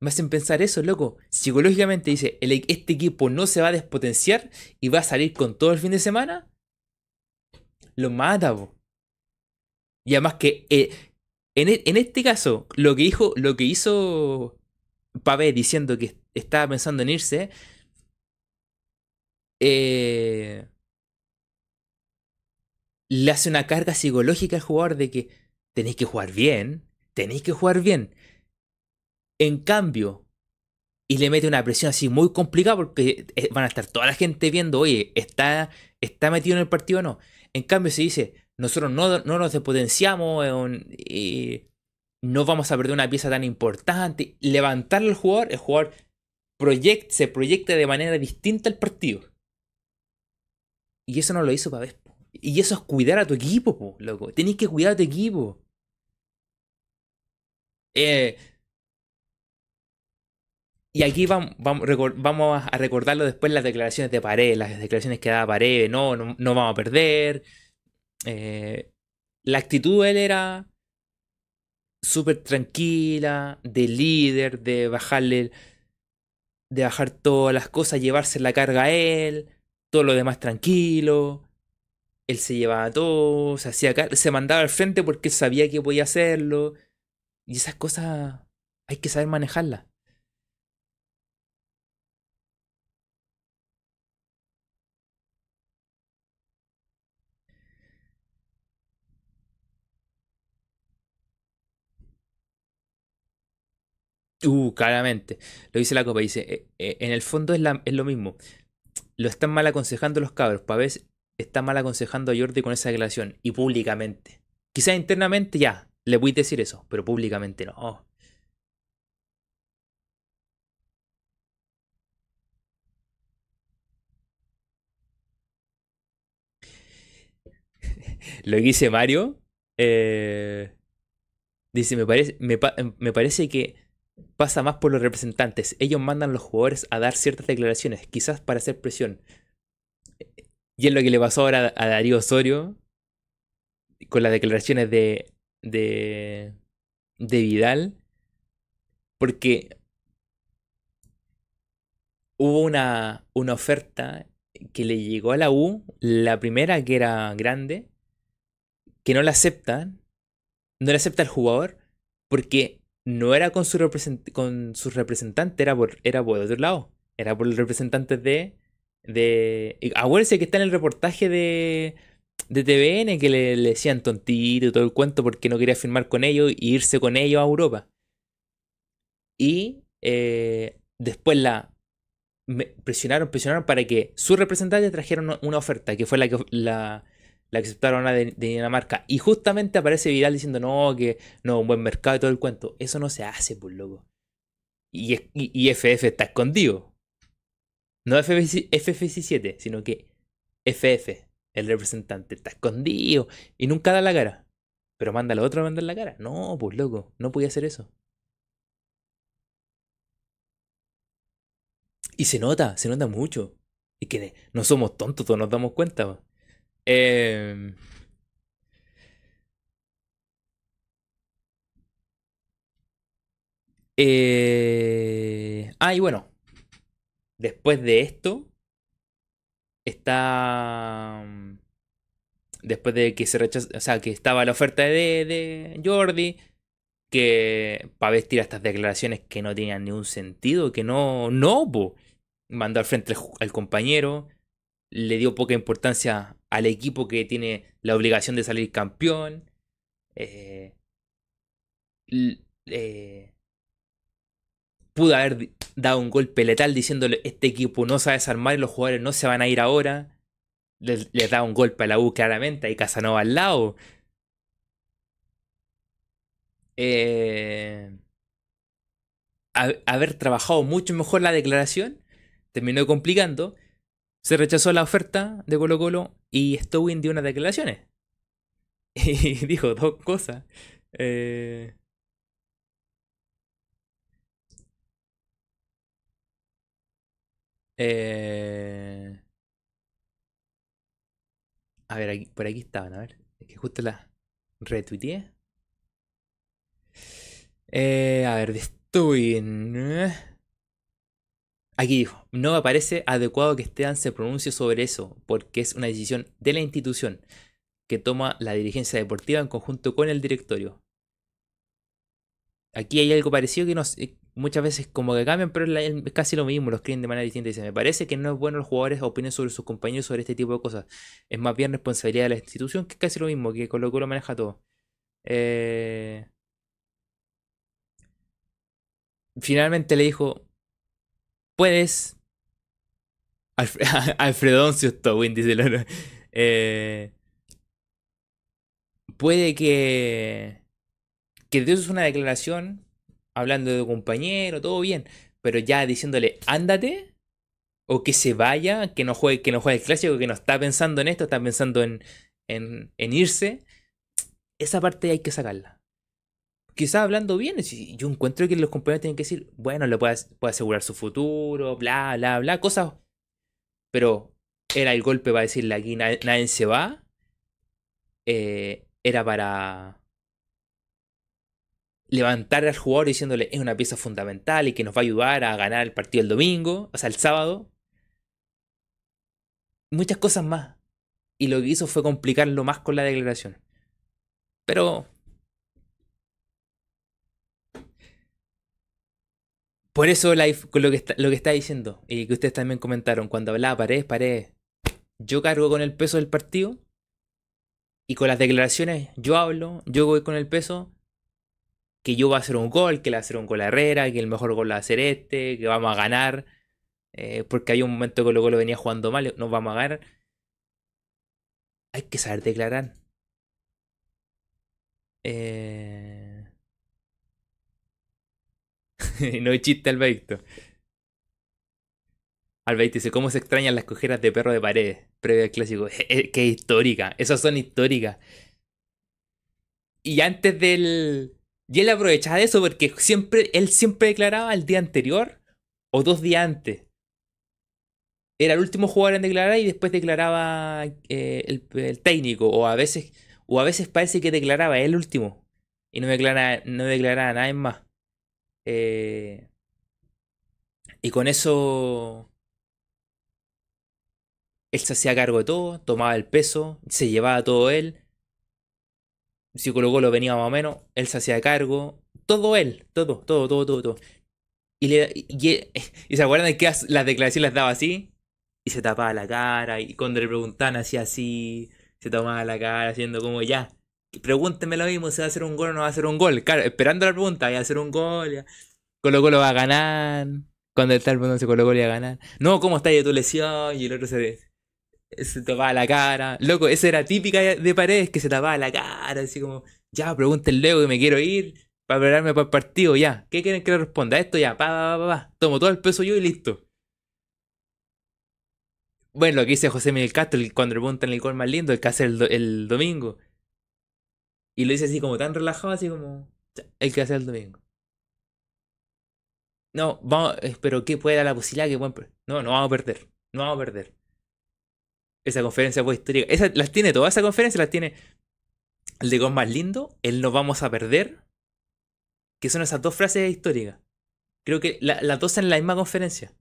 Me hacen pensar eso, loco. Psicológicamente dice, e, este equipo no se va a despotenciar y va a salir con todo el fin de semana. Lo mata, Y además que eh, en, e, en, este caso, lo que dijo, lo que hizo Pavé diciendo que estaba pensando en irse, eh, le hace una carga psicológica al jugador de que tenéis que jugar bien, tenéis que jugar bien. En cambio, y le mete una presión así muy complicada porque eh, van a estar toda la gente viendo, oye, ¿está, está metido en el partido o no? En cambio, se dice, nosotros no, no nos despotenciamos, y no vamos a perder una pieza tan importante. Levantarle al jugador, el jugador se proyecta de manera distinta al partido. Y eso no lo hizo Pavés. Y eso es cuidar a tu equipo, po, loco. Tenés que cuidar a tu equipo. Eh, y aquí vamos, vamos, a recordarlo después las declaraciones de Paredes, las declaraciones que daba Paredes, no, no, no vamos a perder. Eh, la actitud de él era súper tranquila, de líder, de bajarle, de bajar todas las cosas, llevarse la carga a él, todo lo demás tranquilo. Él se llevaba todo, se hacía se mandaba al frente porque sabía que podía hacerlo. Y esas cosas hay que saber manejarlas. Uh, claramente. Lo dice la copa. Dice, eh, eh, en el fondo es, es, lo mismo. Lo están mal aconsejando los cabros. Pavés está mal aconsejando a Jordi con esa declaración. Y públicamente. Quizás internamente ya, le voy a decir eso. Pero públicamente no. lo dice Mario. Eh, dice, me, me parece que pasa más por los representantes. Ellos mandan a los jugadores a dar ciertas declaraciones, quizás para hacer presión. Y es lo que le pasó ahora a Darío Osorio con las declaraciones de, de, de Vidal. Porque hubo una, una oferta que le llegó a la U, la primera que era grande, que no la aceptan, no la acepta el jugador, porque no era con su, con su representante, era por, era por otro lado. Era por el representante de. de acuérdense que está en el reportaje de, de TVN que le, decían tontito y todo el cuento porque no quería firmar con ellos e irse con ellos a Europa. Y eh, después la presionaron, presionaron para que su representante trajera una, oferta, que fue la que la, la aceptaron de, de, Dinamarca. Y justamente aparece Vidal diciendo, no, que no, un buen mercado y todo el cuento. Eso no se hace, pues loco. Y, y, FF está escondido. No FF17, sino que FF, el representante, está escondido y nunca da la cara. Pero manda al otro a mandar la cara. No, pues loco, no podía hacer eso. Y se nota, se nota mucho. Y que no somos tontos, todos nos damos cuenta. Eh, eh, ah, y bueno, después de esto, está... Después de que se rechazó, o sea, que estaba la oferta de, de Jordi, que para vestir estas declaraciones que no tenían ningún sentido, que no, no, mandó al frente al compañero, le dio poca importancia al equipo que tiene la obligación de salir campeón. Eh, eh, pudo haber dado un golpe letal diciéndole este equipo no sabe desarmar y los jugadores no se van a ir ahora. Les, da un golpe a la U claramente, hay Casanova al lado. Eh, haber trabajado mucho mejor la declaración terminó complicando se rechazó la oferta de Colo Colo y Stowin dio unas declaraciones. Y dijo dos cosas. Eh, eh, a ver, por aquí estaban, a ver. Es que justo la retuiteé. Eh, a ver, de Stowin. Aquí dijo, no me parece adecuado que Esteban se pronuncie sobre eso, porque es una decisión de la institución que toma la dirigencia deportiva en conjunto con el directorio. Aquí hay algo parecido que, nos, muchas veces como que cambian, pero es, casi lo mismo, lo escriben de manera distinta. Dice, me parece que no es bueno los jugadores opinen sobre sus compañeros sobre este tipo de cosas. Es más bien responsabilidad de la institución, que es casi lo mismo, que con lo que maneja todo. Eh, finalmente le dijo, puedes... Alfredoncio Stowin, dice Loro. Eh, puede que... Que Dios es una declaración hablando de compañero, todo bien, pero ya diciéndole, ándate, o que se vaya, que no juegue, que no juegue el clásico, que no está pensando en esto, está pensando en, en, en irse, esa parte hay que sacarla. Quizás hablando bien, yo encuentro que los compañeros tienen que decir, bueno, le puede, puede asegurar su futuro, bla, bla, bla, cosas. Pero era el golpe para decirle aquí nadie, se va. Eh, era para levantar al jugador diciéndole es una pieza fundamental y que nos va a ayudar a ganar el partido el domingo, o sea, el sábado. Muchas cosas más. Y lo que hizo fue complicarlo más con la declaración. Pero... Por eso con lo que, está, lo que está diciendo y que ustedes también comentaron, cuando hablaba Paredes, Paredes, yo cargo con el peso del partido y con las declaraciones yo hablo, yo voy con el peso que yo voy a hacer un gol, que le va a hacer un gol a Herrera, que el mejor gol va a ser este, que vamos a ganar, eh, porque hay un momento que luego lo venía jugando mal, nos vamos a ganar. Hay que saber declarar. Eh... no hay chiste, Albaicto. Albaicto dice, ¿cómo se extrañan las cojeras de perro de paredes? Previo al clásico. Qué histórica. Esas son históricas. Y antes del y él aprovechaba de eso porque siempre, él siempre declaraba el día anterior o dos días antes. Era el último jugador en declarar y después declaraba eh, el, técnico. O a veces, o a veces parece que declaraba el último. Y no declaraba, no declaraba más. Eh, y con eso él se hacía cargo de todo, tomaba el peso, se llevaba todo él. Si Colo venía más o menos, él se hacía cargo, todo él, todo, todo, todo, todo, todo. Y, se acuerdan de que las declaraciones las daba así, y se tapaba la cara, y cuando le preguntaban hacía así, se tomaba la cara, haciendo como ya, pregúntenme lo mismo, ¿se va a hacer un gol o no va a hacer un gol? Claro, esperando la pregunta, ¿va a hacer un gol? Ya. Colo Colo va a ganar, cuando el tal se Colo Colo va a ganar. No, ¿cómo está de tu lesión? Y el otro se se tapaba la cara. Loco, esa era típica de paredes que se tapaba la cara, así como, ya, pregúntenle luego que me quiero ir para prepararme para el partido, ya. ¿Qué quieren que le responda? Esto ya, pa, pa, pa, pa. Tomo todo el peso yo y listo. Bueno, lo que dice José Miguel Castro cuando le preguntan el gol más lindo, el que hace el, domingo. Y lo dice así como tan relajado, así como, el que hace el domingo. No, vamos, pero ¿qué puede dar la posibilidad que No, no vamos a perder. No vamos a perder. Esa conferencia fue histórica. Esa, las tiene toda esa conferencia, las tiene el de Gol más lindo, el nos vamos a perder, que son esas dos frases históricas. Creo que las dos en la misma conferencia.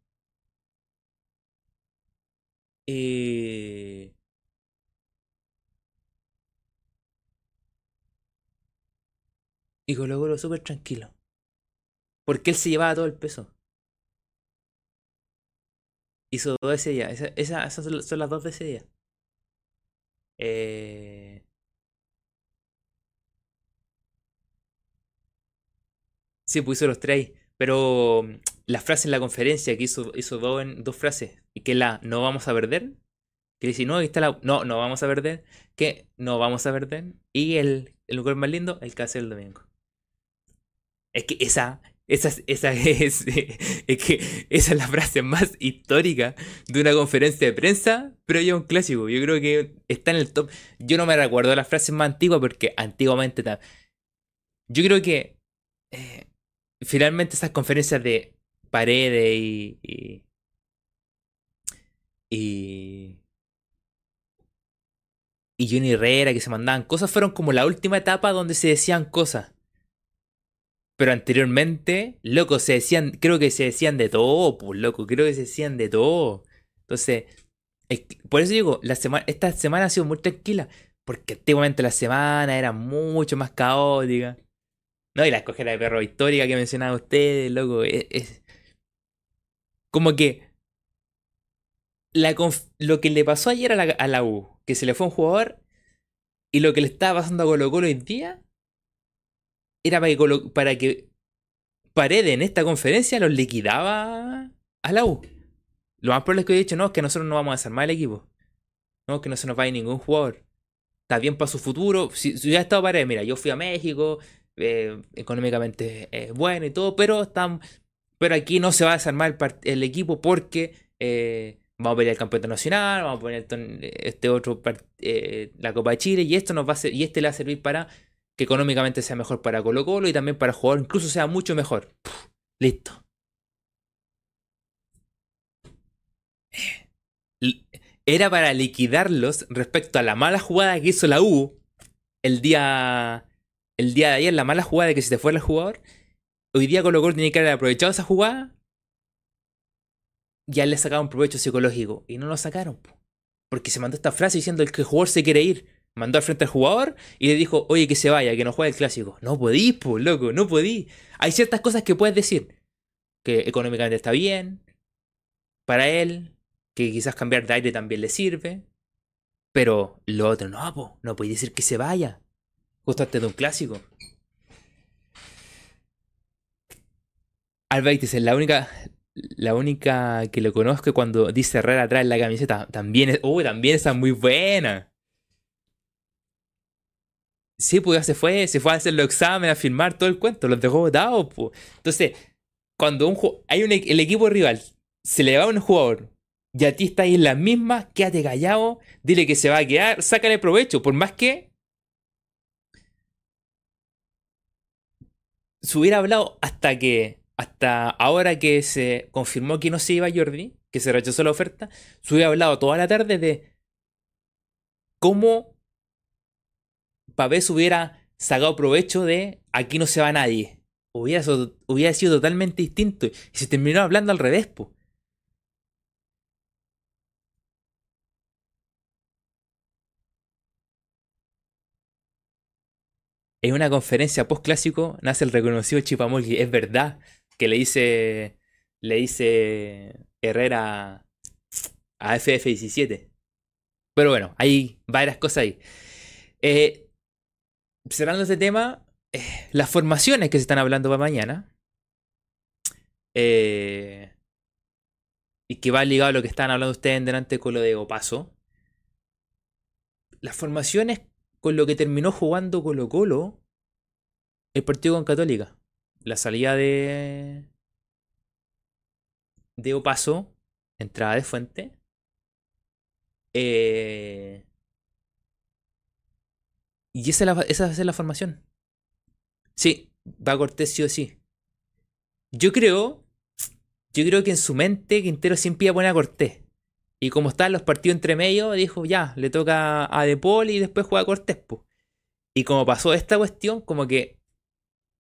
Eh... Y Colo Colo súper tranquilo. Porque él se llevaba todo el peso hizo dos ese día. esas son las dos de ese día. Eh... Sí, pues hizo los tres Pero mm, la frase en la conferencia que hizo, hizo dos, dos frases. Y que la no vamos a perder. Que dice, no, ahí está la. No, no vamos a perder. Que no vamos a perder. Y el, el lugar más lindo, el que hace el domingo. Es que esa, esa, esa, es, que esa es la frase más histórica de una conferencia de prensa pero ya un clásico. Yo creo que está en el top. Yo no me recuerdo las frases más antiguas porque antiguamente... Yo creo que eh, finalmente esas conferencias de Paredes y, y, y, y Johnny Herrera que se mandaban cosas fueron como la última etapa donde se decían cosas. Pero anteriormente, loco, se decían, creo que se decían de todo, pues, loco, creo que se decían de todo. Entonces, por eso digo, la semana, esta semana ha sido muy tranquila, porque antiguamente la semana era mucho más caótica. No, y la escogera de perro histórica que mencionaba ustedes, loco, es, como que la lo que le pasó ayer a la, a la, U, que se le fue un jugador, y lo que le estaba pasando a Colo Colo hoy día, era para que, para que Paredes en esta conferencia los liquidaba a la U. Lo más probable es que he dicho, no, es que nosotros no vamos a desarmar el equipo. No, que no se nos vaya ningún jugador. Está bien para su futuro. Si, si hubiera estado Paredes, mira, yo fui a México, eh, económicamente es bueno y todo, pero, están, pero aquí no se va a desarmar el, equipo porque eh, vamos a pelear el campeonato nacional, vamos a poner este otro, eh, la Copa de Chile, y esto nos va a y este le va a servir para que económicamente sea mejor para Colo Colo y también para jugar, incluso sea mucho mejor. listo. Era para liquidarlos respecto a la mala jugada que hizo la U el día, el día de ayer, la mala jugada de que se te fue el jugador. Hoy día Colo Colo tiene que haber aprovechado esa jugada. Ya le sacaron provecho psicológico. Y no lo sacaron. Porque se mandó esta frase diciendo el que el jugador se quiere ir mandó al frente al jugador y le dijo, oye, que se vaya, que no juegue el clásico. No podís, pues, loco, no podís. Hay ciertas cosas que puedes decir. Que económicamente está bien, para él, que quizás cambiar de aire también le sirve. Pero lo otro, no, pues, no podéis decir que se vaya. Justo antes de un clásico. Albaitis es la única, la única que lo conozco cuando dice Herrera atrás la camiseta. También es, también está muy buena. Sí, pues ya se fue, se fue a hacer los exámenes, a firmar todo el cuento, los dejó votados, pues. Entonces, cuando un hay un, el equipo rival se le va a un jugador y a ti está ahí en la misma, quédate callado, dile que se va a quedar, sácale provecho, por más que se hubiera hablado hasta que, hasta ahora que se confirmó que no se iba Jordi, que se rechazó la oferta, se hubiera hablado toda la tarde de cómo Pavés hubiera sacado provecho de aquí no se va nadie. Hubiera, hubiera sido totalmente distinto. Y se terminó hablando al revés, po. En una conferencia post clásico nace el reconocido Chipamolgi. Es verdad que le dice. Le dice Herrera a FF17. Pero bueno, hay varias cosas ahí. Eh, cerrando este tema, eh, las formaciones que se están hablando para mañana. Eh, y que va ligado a lo que estaban hablando ustedes en delante con lo de Opaso. Las formaciones con lo que terminó jugando Colo Colo el partido con Católica. La salida de. de Opaso, entrada de fuente. Eh, y esa, va a ser la formación. Sí, va Cortés sí o sí. Yo creo. Yo creo que en su mente Quintero siempre iba a poner a Cortés. Y como están los partidos entre medio, dijo ya, le toca a De Paul y después juega a Cortés. Y como pasó esta cuestión, como que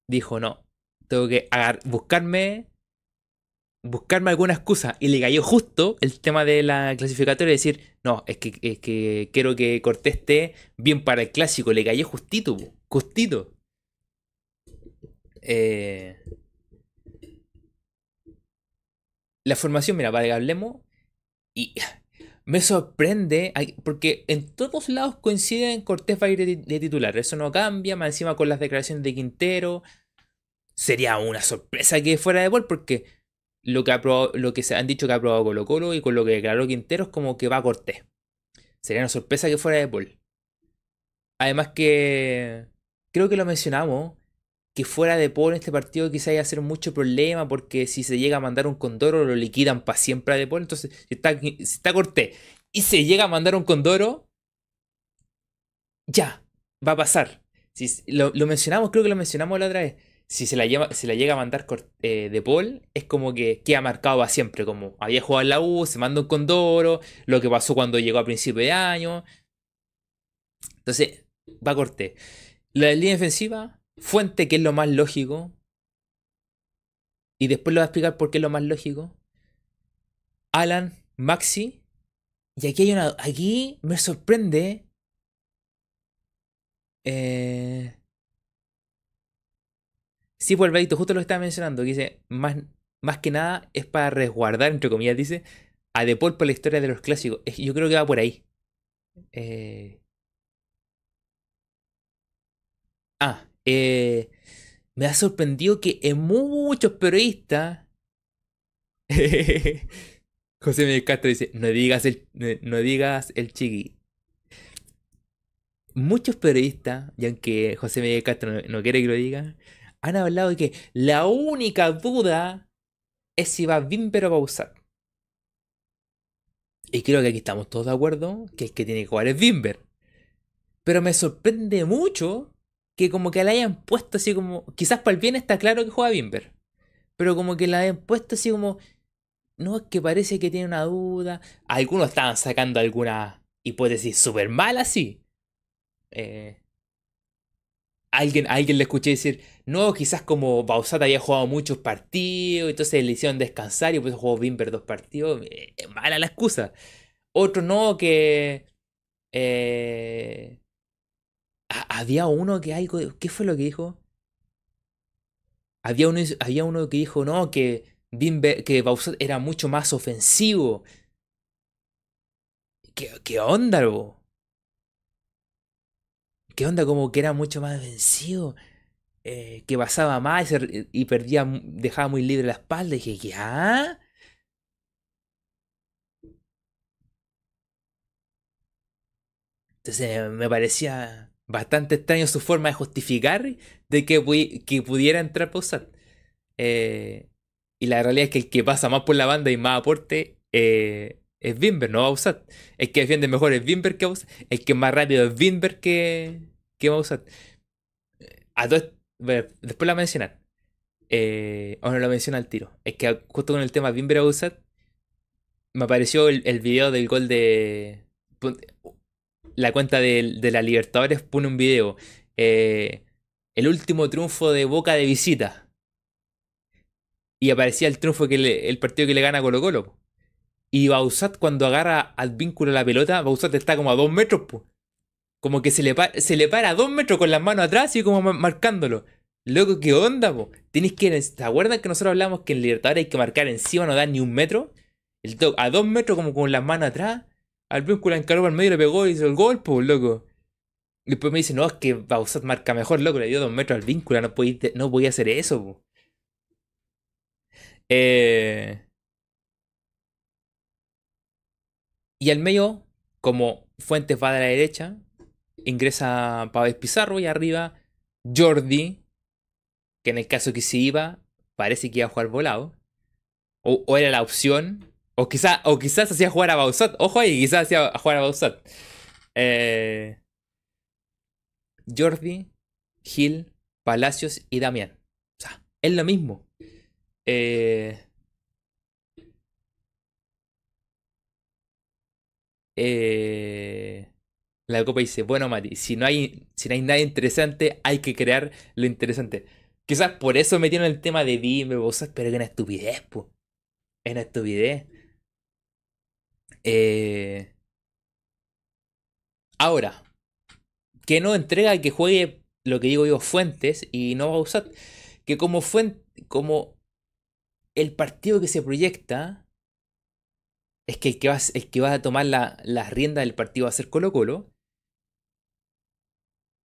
dijo, no, tengo que buscarme buscarme alguna excusa y le cayó justo el tema de la clasificatoria decir, no, es que, es que quiero que Cortés esté bien para el clásico, le cayó justito, justito. Eh, la formación, mira, para que hablemos, y me sorprende, porque en todos lados coinciden Cortés va a ir de, titular, eso no cambia, más encima con las declaraciones de Quintero, sería una sorpresa que fuera de gol, porque lo que, lo que se han dicho que ha aprobado Colo Colo y con lo que declaró Quintero es como que va a Cortés. Sería una sorpresa que fuera de Paul. Además que creo que lo mencionamos, que fuera de Paul en este partido quizá haya ser mucho problema porque si se llega a mandar un Condoro lo liquidan para siempre a De Paul. Entonces, si está, está Cortés y se llega a mandar un Condoro, ya, va a pasar. Si, lo, lo mencionamos, creo que lo mencionamos la otra vez si se la, la llega a mandar eh, de Paul, es como que queda marcado a siempre, como había jugado en la U, se manda un Condoro, lo que pasó cuando llegó a principio de año. Entonces, va a corte. La línea defensiva, Fuente, que es lo más lógico. Y después lo voy a explicar por qué es lo más lógico. Alan, Maxi. Y aquí hay una. Aquí me sorprende. Eh, Sí, pues Alvarito justo lo estaba mencionando, dice, más, más que nada es para resguardar, entre comillas, dice, a De Paul por la historia de los clásicos. Yo creo que va por ahí. Eh... Ah, eh... me ha sorprendido que en muchos periodistas... José Miguel Castro dice, no digas el, no digas el chiqui. Muchos periodistas, y aunque José Miguel Castro no, quiere que lo diga, han hablado de que la única duda es si va Bimber o Bausat. Y creo que aquí estamos todos de acuerdo que el que tiene que jugar es Bimber. Pero me sorprende mucho que como que la hayan puesto así como... Quizás para el bien está claro que juega Bimber. Pero como que la hayan puesto así como... No, es que parece que tiene una duda. Algunos estaban sacando alguna hipótesis súper mala, sí. Eh, alguien, alguien le escuché decir, no, quizás como Bausat había jugado muchos partidos, entonces le hicieron descansar y pues jugó Bimber dos partidos. Eh, mala la excusa. Otro no, que... Eh, había uno que algo... ¿Qué fue lo que dijo? Había uno, había uno que dijo, no, que, Bimber, que Bausat era mucho más ofensivo. ¿Qué, qué onda, bro? ¿Qué onda? Como que era mucho más vencido. Eh, que pasaba más y, perdía, dejaba muy libre la espalda. Y dije, ¿ya? Entonces me parecía bastante extraño su forma de justificar de que, que pudiera entrar Pausat. Eh, y la realidad es que el que pasa más por la banda y más aporte eh, es Bimber, no Bausat. El que defiende mejor es Bimber que Bausat. El que más rápido es Bimber que, que Bausat. A dos, después la mencionar. Eh, o no lo menciona al tiro. Es que justo con el tema Bimber Bausat me apareció el, el, video del gol de. La cuenta de, de la Libertadores pone un video. Eh, el último triunfo de Boca de visita. Y aparecía el triunfo que el partido que le gana Colo Colo. Y Bausat cuando agarra al vínculo la pelota, Bausat está como a dos metros, pues. Como que se le, se le para a dos metros con las manos atrás y como marcándolo. Loco, ¿qué onda, po? Tienes que. ¿Te acuerdas que nosotros hablamos que en Libertadores hay que marcar encima, no da ni un metro? El a dos metros, como con las manos atrás, al vínculo encaró al medio, le pegó y hizo el gol, pues, loco. Y después me dice, no, es que Bausat marca mejor, loco, le dio dos metros al vínculo, no podía, no hacer eso, po. Eh... Y al medio, como Fuentes va de la derecha, ingresa Pabés Pizarro y arriba Jordi, que en el caso que se iba, parece que iba a jugar volado. O, era la opción. O, quizá, o quizás hacía jugar a Bausat. Ojo ahí, quizás hacía jugar a Bausat. Eh, Jordi, Gil, Palacios y Damián. O sea, es lo mismo. Eh, eh, la copa dice, bueno Mati, si no hay, si no hay nada interesante, hay que crear lo interesante. Quizás por eso metieron el tema de dime, vos, pero que una estupidez, po. Es una estupidez. Eh... Ahora, que no entrega que juegue lo que digo yo, Fuentes, y no va a usar. Que como fuente, como el partido que se proyecta es que el que va, el que va a tomar la, la rienda del partido va a ser Colo Colo,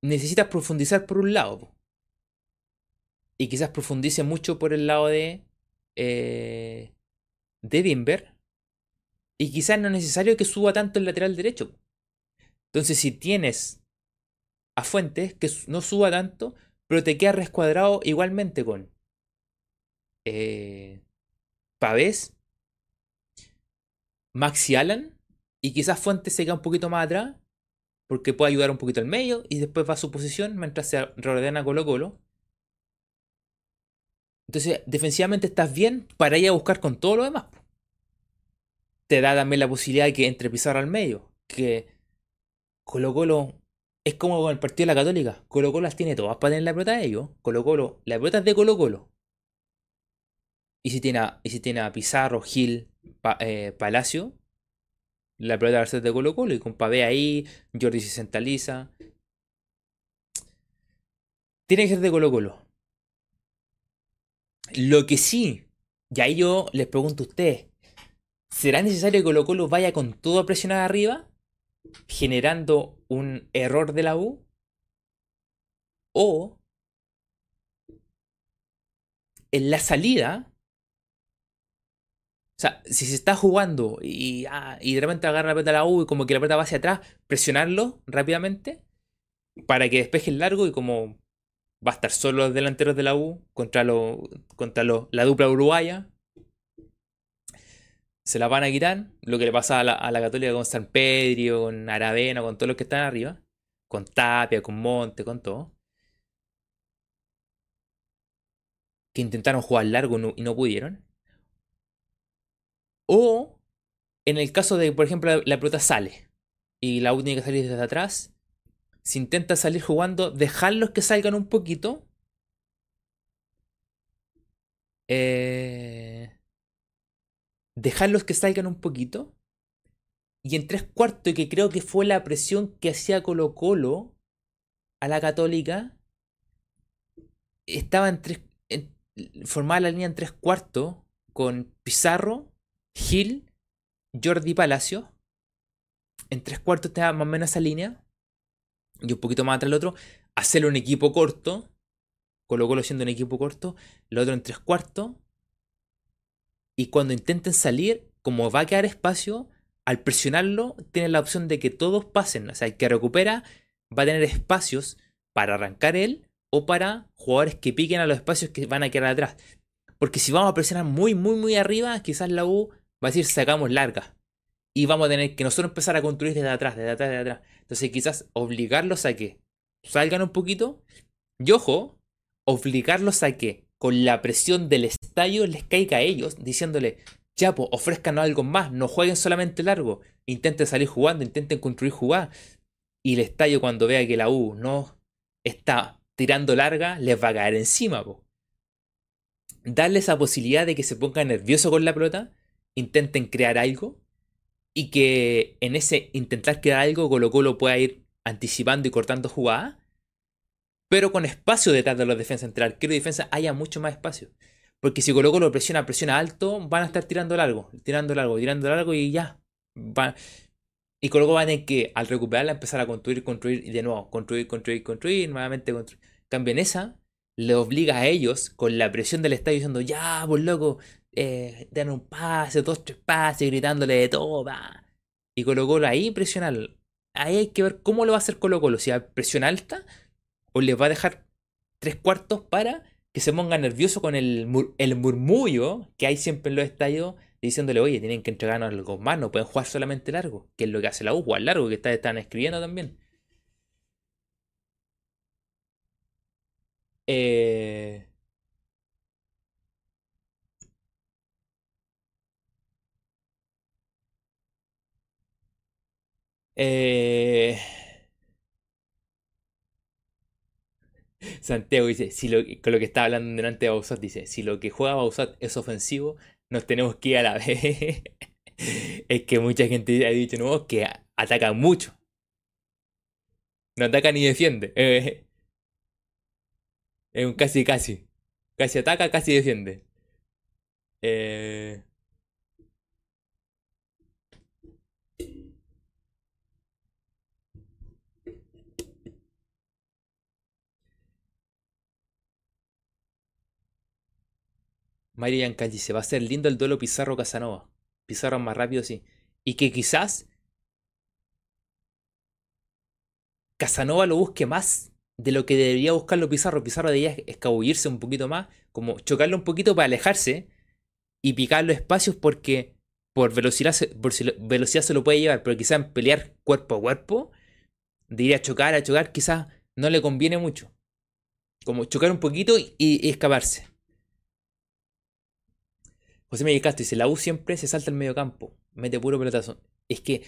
necesitas profundizar por un lado. Y quizás profundice mucho por el lado de, eh, de Bimber. Y quizás no es necesario que suba tanto el lateral derecho. Entonces si tienes a Fuentes que no suba tanto, pero te queda rescuadrado igualmente con eh, Pavés, Maxi Allen, y quizás Fuentes se queda un poquito más atrás, porque puede ayudar un poquito al medio, y después va a su posición mientras se reordena Colo Colo. Entonces, defensivamente estás bien para ir a buscar con todo lo demás. Te da también la posibilidad de que entre Pizarro al medio. Que Colo Colo es como con el partido de la Católica. Colo Colo las tiene todas para tener la pelota de ellos. Colo Colo, la pelota es de Colo Colo. Y si tiene a, y si tiene Pizarro, Gil, eh, Palacio, la pelota va a ser de Colo Colo. Y con Pavé ahí, Jordi se centraliza. Tiene que ser de Colo Colo. Lo que sí, y ahí yo les pregunto a ustedes, ¿será necesario que Colo Colo vaya con todo a presionar arriba, generando un error de la U? ¿O en la salida, sea, si se está jugando y, ah, y de repente agarra la pelota a la U y como que la pelota va hacia atrás, presionarlo rápidamente para que despeje el largo y como va a estar solo los delanteros de la U contra, lo, contra la dupla uruguaya. Se la van a quitar, lo que le pasa a la, Católica con San Pedro, con Aravena, con todos los que están arriba, con Tapia, con Monte, con todo. Que intentaron jugar largo y no pudieron. O en el caso de, por ejemplo, la, pelota sale y la U tiene que salir desde atrás si intenta salir jugando, dejarlos que salgan un poquito. Eh, dejarlos que salgan un poquito. Y en tres cuartos, que creo que fue la presión que hacía Colo Colo a la católica, estaba en tres, formaba la línea en tres cuartos con Pizarro, Gil, Jordi Palacio. En tres cuartos estaba más o menos esa línea y un poquito más atrás el otro, hacerlo un equipo corto, Colo Colo siendo un equipo corto, el otro en tres cuartos, y cuando intenten salir, como va a quedar espacio, al presionarlo, tiene la opción de que todos pasen, o sea, el que recupera va a tener espacios para arrancar él o para jugadores que piquen a los espacios que van a quedar atrás. Porque si vamos a presionar muy, muy, muy arriba, quizás la U va a decir sacamos larga. Y vamos a tener que nosotros empezar a construir desde atrás, desde atrás, desde atrás. Entonces quizás obligarlos a que salgan un poquito. Y ojo, obligarlos a que con la presión del estadio les caiga a ellos, diciéndole, ya, pues ofrezcan algo más, no jueguen solamente largo, intenten salir jugando, intenten construir jugadas. Y el estadio cuando vea que la U no está tirando larga, les va a caer encima. Po. Darle esa posibilidad de que se pongan nerviosos con la pelota, intenten crear algo y que en ese intentar crear algo Colo Colo pueda ir anticipando y cortando jugadas, pero con espacio detrás de los defensas entre arquero y defensa haya mucho más espacio. Porque si Colo Colo presiona, presiona alto, van a estar tirando largo, tirando largo, tirando largo y ya. Y Colo Colo va a tener que, al recuperarla, empezar a construir, construir y de nuevo, construir, construir, construir, nuevamente construir. Cambio en esa, le obliga a ellos, con la presión del estadio, diciendo, ya, pues loco, eh, dan un pase, dos, tres pases, gritándole de todo, Y Colo Colo ahí presionar. Ahí hay que ver cómo lo va a hacer Colo Colo, si a presión alta o les va a dejar tres cuartos para que se ponga nervioso con el, el murmullo que hay siempre en los estadios diciéndole, oye, tienen que entregarnos algo más, no pueden jugar solamente largo, que es lo que hace la U, jugar largo, que están escribiendo también. Eh, Eh... Santiago dice, si lo, con lo que estaba hablando delante de Bausat, dice, si lo que juega Bausat es ofensivo, nos tenemos que ir a la vez. es que mucha gente ha dicho, no, que ataca mucho. No ataca ni defiende. es un casi casi. Casi ataca, casi defiende. Eh... Marian dice, va a ser lindo el duelo Pizarro-Casanova. Pizarro más rápido, sí. Y que quizás Casanova lo busque más de lo que debería buscarlo Pizarro. Pizarro debería escabullirse un poquito más, como chocarlo un poquito para alejarse y picar los espacios porque por velocidad, velocidad se lo puede llevar, pero quizás en pelear cuerpo a cuerpo, de a chocar, a chocar, quizás no le conviene mucho. Como chocar un poquito y escaparse. José Miguel Castro dice, la U siempre se salta al medio campo, mete puro pelotazo. Es que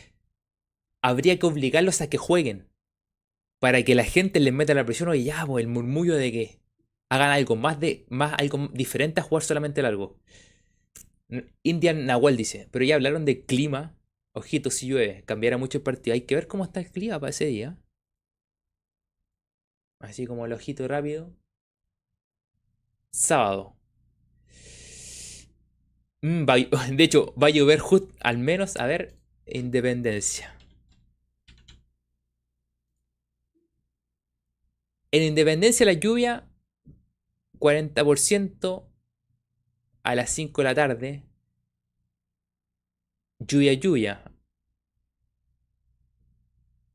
habría que obligarlos a que jueguen. Para que la gente les meta la presión o ya, pues, el murmullo de que hagan algo más de más algo diferente a jugar solamente largo. Indian Nahual dice, pero ya hablaron de clima. Ojito si llueve, cambiará mucho el partido. Hay que ver cómo está el clima para ese día. Así como el ojito rápido. Sábado. Mm, de hecho, va a llover justo, al menos, a ver, Independencia. En Independencia la lluvia, 40% a las 5 de la tarde. Lluvia, lluvia.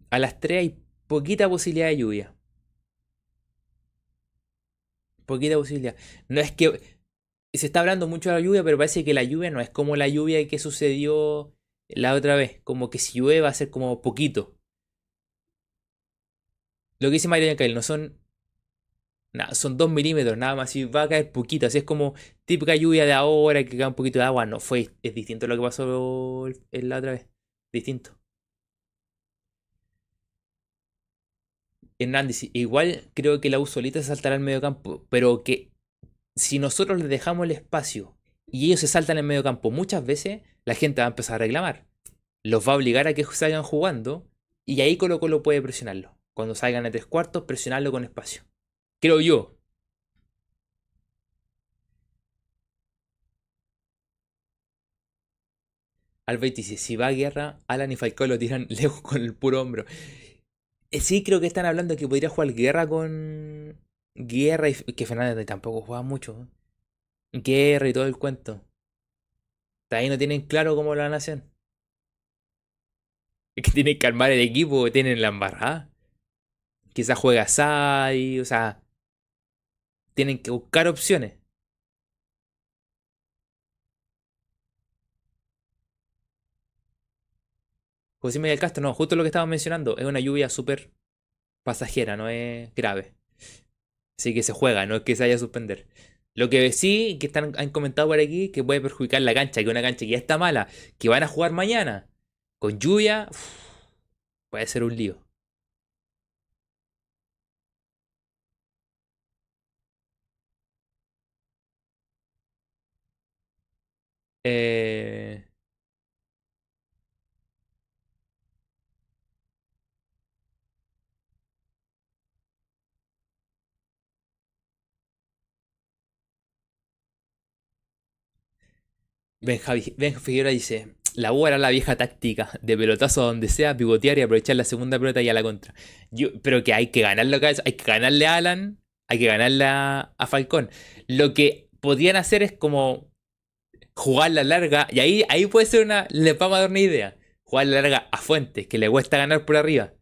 A las 3 hay poquita posibilidad de lluvia. Poquita posibilidad. No es que se está hablando mucho de la lluvia, pero parece que la lluvia no es como la lluvia que sucedió la otra vez. Como que si llueve va a ser como poquito. Lo que dice Mario Cael no son. Nada, son 2 milímetros, nada más. Y va a caer poquito. Así es como típica lluvia de ahora que cae un poquito de agua. No fue. Es distinto a lo que pasó la otra vez. Distinto. Hernández, igual creo que la U solita saltará al medio campo, pero que si nosotros les dejamos el espacio y ellos se saltan en medio campo muchas veces, la gente va a empezar a reclamar. Los va a obligar a que salgan jugando y ahí Colo Colo puede presionarlo. Cuando salgan a tres cuartos, presionarlo con espacio. Creo yo. Albert dice, si va a guerra, Alan y Falcao lo tiran lejos con el puro hombro. Eh, sí, creo que están hablando que podría jugar guerra con, Guerra y que Fernández tampoco juega mucho. Guerra y todo el cuento. Ahí no tienen claro cómo lo van a hacer. Es que tienen que armar el equipo, tienen la embarrada. Quizás juega Sai, o sea. Tienen que buscar opciones. José Miguel Castro, no, justo lo que estaba mencionando, es una lluvia súper pasajera, no es grave. Así que se juega, no es que se vaya a suspender. Lo que sí, que están, han comentado por aquí, que puede perjudicar la cancha, que una cancha que ya está mala, que van a jugar mañana, con lluvia, puede ser un lío. Eh... Ben, Javi, Figueroa dice, la U era la vieja táctica, de pelotazo donde sea, pivotear y aprovechar la segunda pelota y a la contra. Yo, pero que hay que ganarle hay que ganarle a Alan, hay que ganarle a, Falcón. Lo que podrían hacer es como jugar la larga, y ahí, ahí puede ser una, le vamos a dar una idea, jugar la larga a Fuentes, que le cuesta ganar por arriba.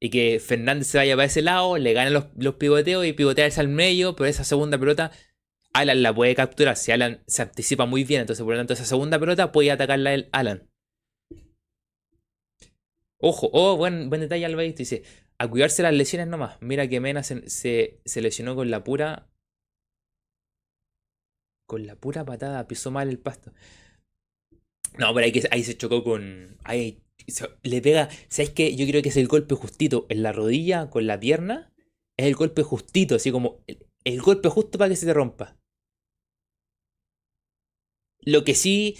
Y que Fernández se vaya para ese lado, le gane los, los pivoteos y pivotearse al medio, pero esa segunda pelota Alan la puede capturar. Si Alan se anticipa muy bien, entonces por lo tanto esa segunda pelota puede atacarla el Alan. Ojo, oh, buen, buen detalle Albaito. Dice, a cuidarse las lesiones nomás. Mira que Mena se, lesionó con la pura... Con la pura patada, pisó mal el pasto. No, pero ahí, ahí se chocó con... Ahí, le pega... ¿Sabes qué? Yo creo que es el golpe justito en la rodilla con la pierna. Es el golpe justito, así como el golpe justo para que se te rompa. Lo que sí,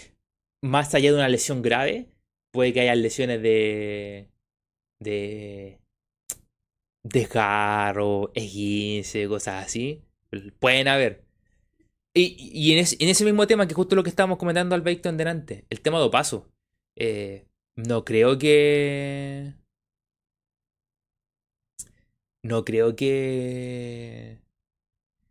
más allá de una lesión grave, puede que haya lesiones de. de. desgarro, esguince, cosas así. Pueden haber. Y, en, ese mismo tema, que justo lo que estábamos comentando al en delante, el tema de paso. Eh, no creo que. No creo que.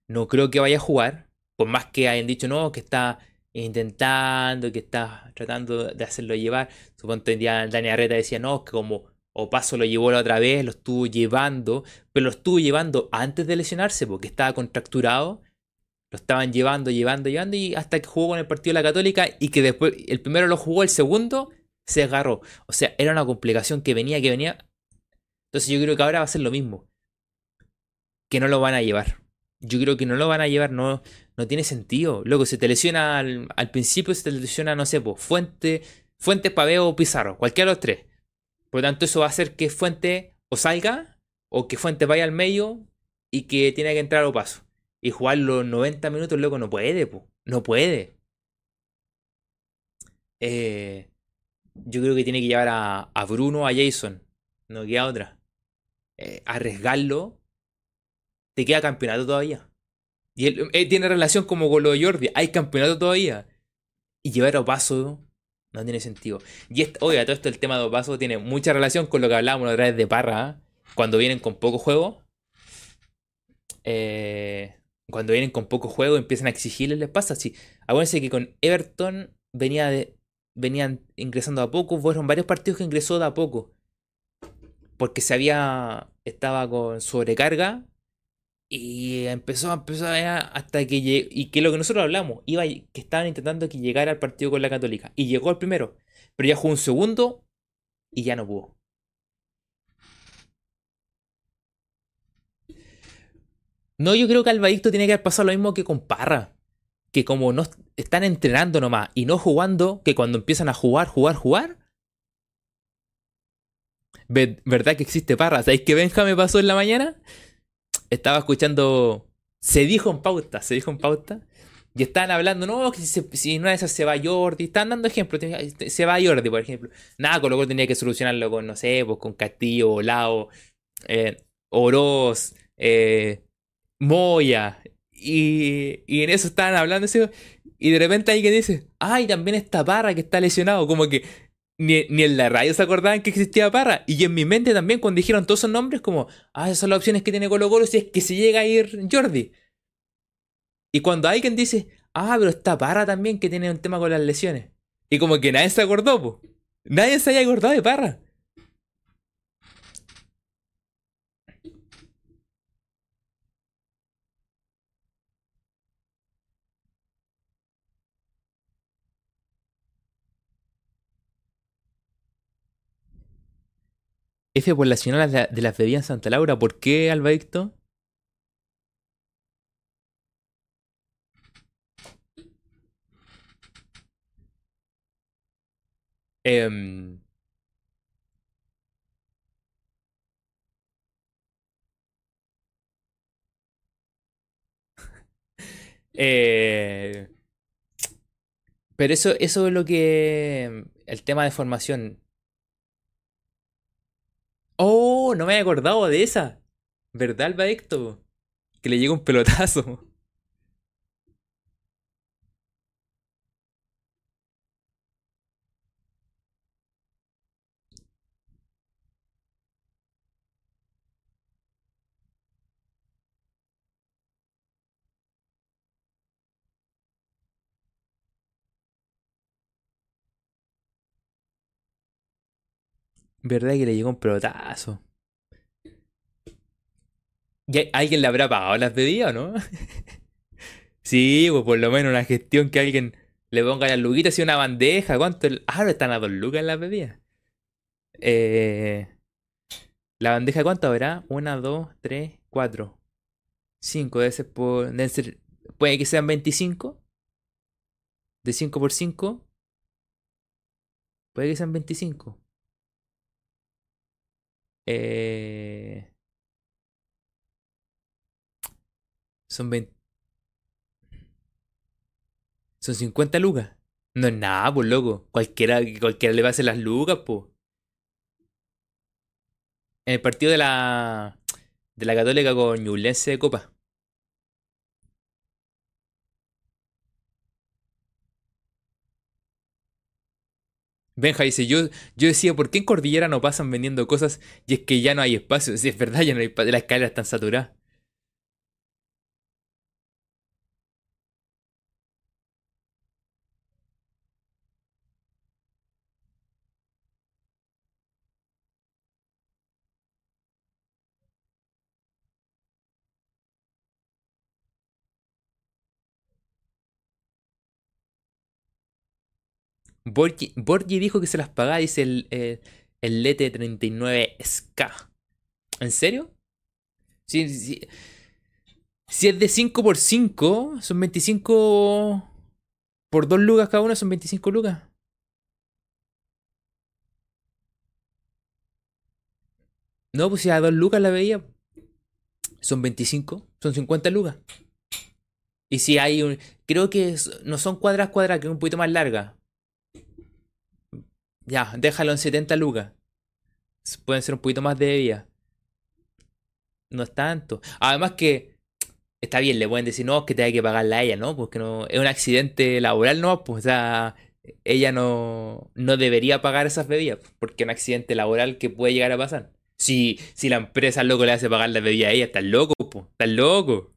No creo que vaya a jugar. Por más que hayan dicho no, que está intentando, que está tratando de hacerlo llevar. Supongo día Dani Arreta decía, no, que como Opaso lo llevó la otra vez, lo estuvo llevando, pero lo estuvo llevando antes de lesionarse porque estaba contracturado. Lo estaban llevando, llevando, llevando y hasta que jugó con el partido de la Católica y que después el primero lo jugó, el segundo se agarró. O sea, era una complicación que venía, que venía. Entonces yo creo que ahora va a ser lo mismo. Que no lo van a llevar. Yo creo que no lo van a llevar, no, no tiene sentido. Luego, se te lesiona al, principio, se te lesiona, no sé, pues, Fuente, Fuente, Paveo o Pizarro, cualquiera de los tres. Por lo tanto, eso va a hacer que Fuente o salga, o que Fuente vaya al medio y que tiene que entrar o paso. Y jugar los 90 minutos, luego no puede, pues. No puede. Eh, yo creo que tiene que llevar a, a Bruno, a Jason. No queda otra. Eh, arriesgarlo. Te queda campeonato todavía. Y él, eh, tiene relación como con lo de Jordi. Hay campeonato todavía. y llevar a Opaso no tiene sentido. Y oiga, todo esto, el tema de Opaso tiene mucha relación con lo que hablábamos otra vez de Parra, ¿ah? cuando vienen con poco juego. Eh, cuando vienen con poco juego empiezan a exigirles, les pasa así. Acuérdense que con Everton venían ingresando a poco, fueron varios partidos que ingresó de a poco. Porque se había, estaba con sobrecarga y empezó, empezó hasta que llegó, y que lo que nosotros hablamos, iba que estaban intentando que llegara al partido con la Católica. Y llegó al primero, pero ya jugó un segundo y ya no pudo. No, yo creo que Albadicto tiene que haber pasado lo mismo que con Parra. Que como no están entrenando nomás y no jugando, que cuando empiezan a jugar, jugar, jugar. ¿Verdad que existe Parra? ¿Sabéis que Benja me pasó en la mañana? Estaba escuchando. Se dijo en pauta, se dijo en pauta. Y estaban hablando, no, que si, si no es esa se va Jordi. Estaban dando ejemplos. Se va Jordi, por ejemplo. Nada, con lo cual tenía que solucionarlo con, no sé, pues con Castillo, Lao, eh, Oroz, eh, Moya. Y, en eso estaban hablando. Y de repente alguien dice, ay, también está Parra que está lesionado. Como que ni, ni, en la radio se acordaban que existía Parra. Y en mi mente también, cuando dijeron todos esos nombres, como, ah, esas son las opciones que tiene Colo Colo si es que se llega a ir Jordi. Y cuando alguien dice, ah, pero está Parra también que tiene un tema con las lesiones. Y como que nadie se acordó, pues. Nadie se haya acordado de Parra. F por la señora de las bebidas en Santa Laura. ¿Por qué, Albaicto? Eh, eh, pero eso, eso es lo que... El tema de formación. No me había acordado de esa. ¿Verdad, Albaecto? Que le llega un pelotazo. ¿Verdad que le llegó un pelotazo? ¿Y alguien le habrá pagado las bebidas o no? sí, pues por lo menos una gestión que alguien le ponga las luquitas y una bandeja. ¿Cuánto? Ah, no están a dos lucas las bebidas. Eh, ¿La bandeja cuánto habrá? Una, dos, tres, cuatro. Cinco, debe ser por. Puede que sean 25. De 5 por 5. Puede que sean 25. Eh, son 20. Son 50 lucas. No es nada, pues loco. Cualquiera, cualquiera le va a hacer las lucas, pues. En el partido de la. de la Católica con Ñublense de Copa. Benja dice, yo, yo decía, ¿por qué en Cordillera no pasan vendiendo cosas y es que ya no hay espacio? Si es verdad, ya no hay espacio, las escaleras están saturadas. Borgi, dijo que se las pagaba, dice el, eh, el Lete 39 SK. ¿En serio? Si, si es de 5 por 5, son 25 por 2 lucas cada una, son 25 lucas. No, pues si a 2 lucas la veía, son 25, son 50 lucas. Y si hay un. Creo que no son cuadras cuadras, que es un poquito más larga. Ya, déjalo en 70 lucas. Pueden ser un poquito más de bebida. No es tanto. Además que está bien, le pueden decir, no, que te hay que pagarla a ella, ¿no? Porque no, es un accidente laboral, ¿no? Pues, o sea, ella no, no debería pagar esas bebidas, porque es un accidente laboral que puede llegar a pasar. Si, si la empresa loco le hace pagar la bebida a ella, estás loco, pues, estás loco.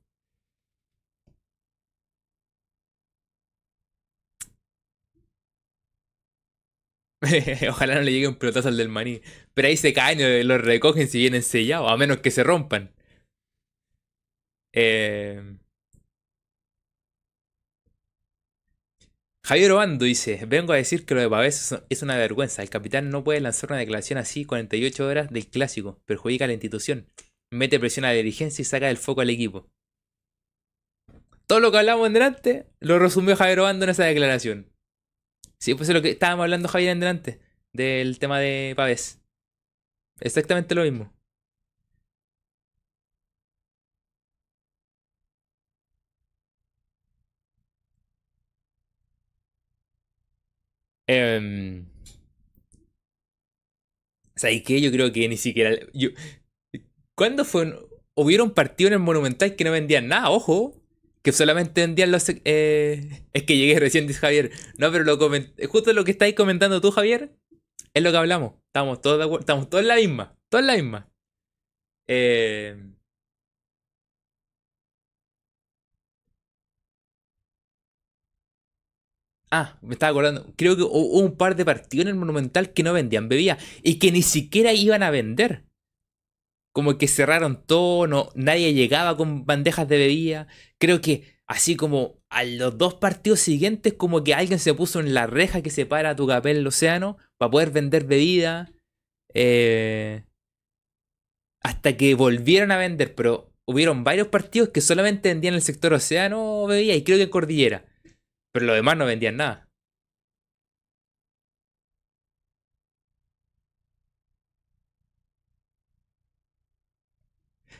Ojalá no le llegue un pelotazo al del maní. Pero ahí se caen y los recogen si vienen sellados, a menos que se rompan. Eh... Javier Obando dice, vengo a decir que lo de Pavés es una vergüenza. El capitán no puede lanzar una declaración así 48 horas del clásico. Perjudica a la institución. Mete presión a la dirigencia y saca del foco al equipo. Todo lo que hablamos en delante lo resumió Javier Obando en esa declaración. Sí, pues es lo que estábamos hablando Javier en delante. Del tema de Pavés. Exactamente lo mismo. Eh, ¿Sabes qué? Yo creo que ni siquiera. ¿Cuándo fue? Hubieron partidos en el Monumental que no vendían nada, ojo. Que solamente vendían los. Eh, es que llegué recién, dice Javier. No, pero justo lo que estáis comentando tú, Javier, es lo que hablamos. Estamos todos de acuerdo. Estamos todos en la misma. Todos en la misma. Eh. Ah, me estaba acordando. Creo que hubo un par de partidos en el Monumental que no vendían bebida y que ni siquiera iban a vender. Como que cerraron todo, no, nadie llegaba con bandejas de bebida. Creo que así como a los dos partidos siguientes, como que alguien se puso en la reja que separa a tu capel el océano para poder vender bebida. Eh, hasta que volvieron a vender, pero hubieron varios partidos que solamente vendían el sector océano bebida y creo que Cordillera. Pero los demás no vendían nada.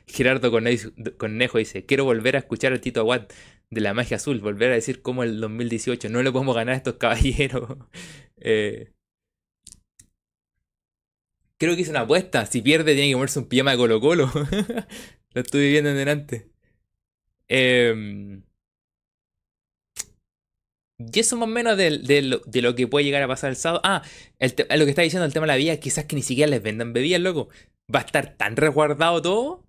Gerardo Conejo dice, quiero volver a escuchar al Tito Aguad de la magia azul, volver a decir como el 2018, no le podemos ganar a estos caballeros. eh, creo que hice una apuesta, si pierde tiene que comerse un pijama de Colo Colo. Lo estuve viendo en delante. Eh, y eso más o menos de, lo, que puede llegar a pasar el sábado. Ah, lo que está diciendo el tema de la vía, quizás que ni siquiera les vendan bebidas, loco. Va a estar tan resguardado todo,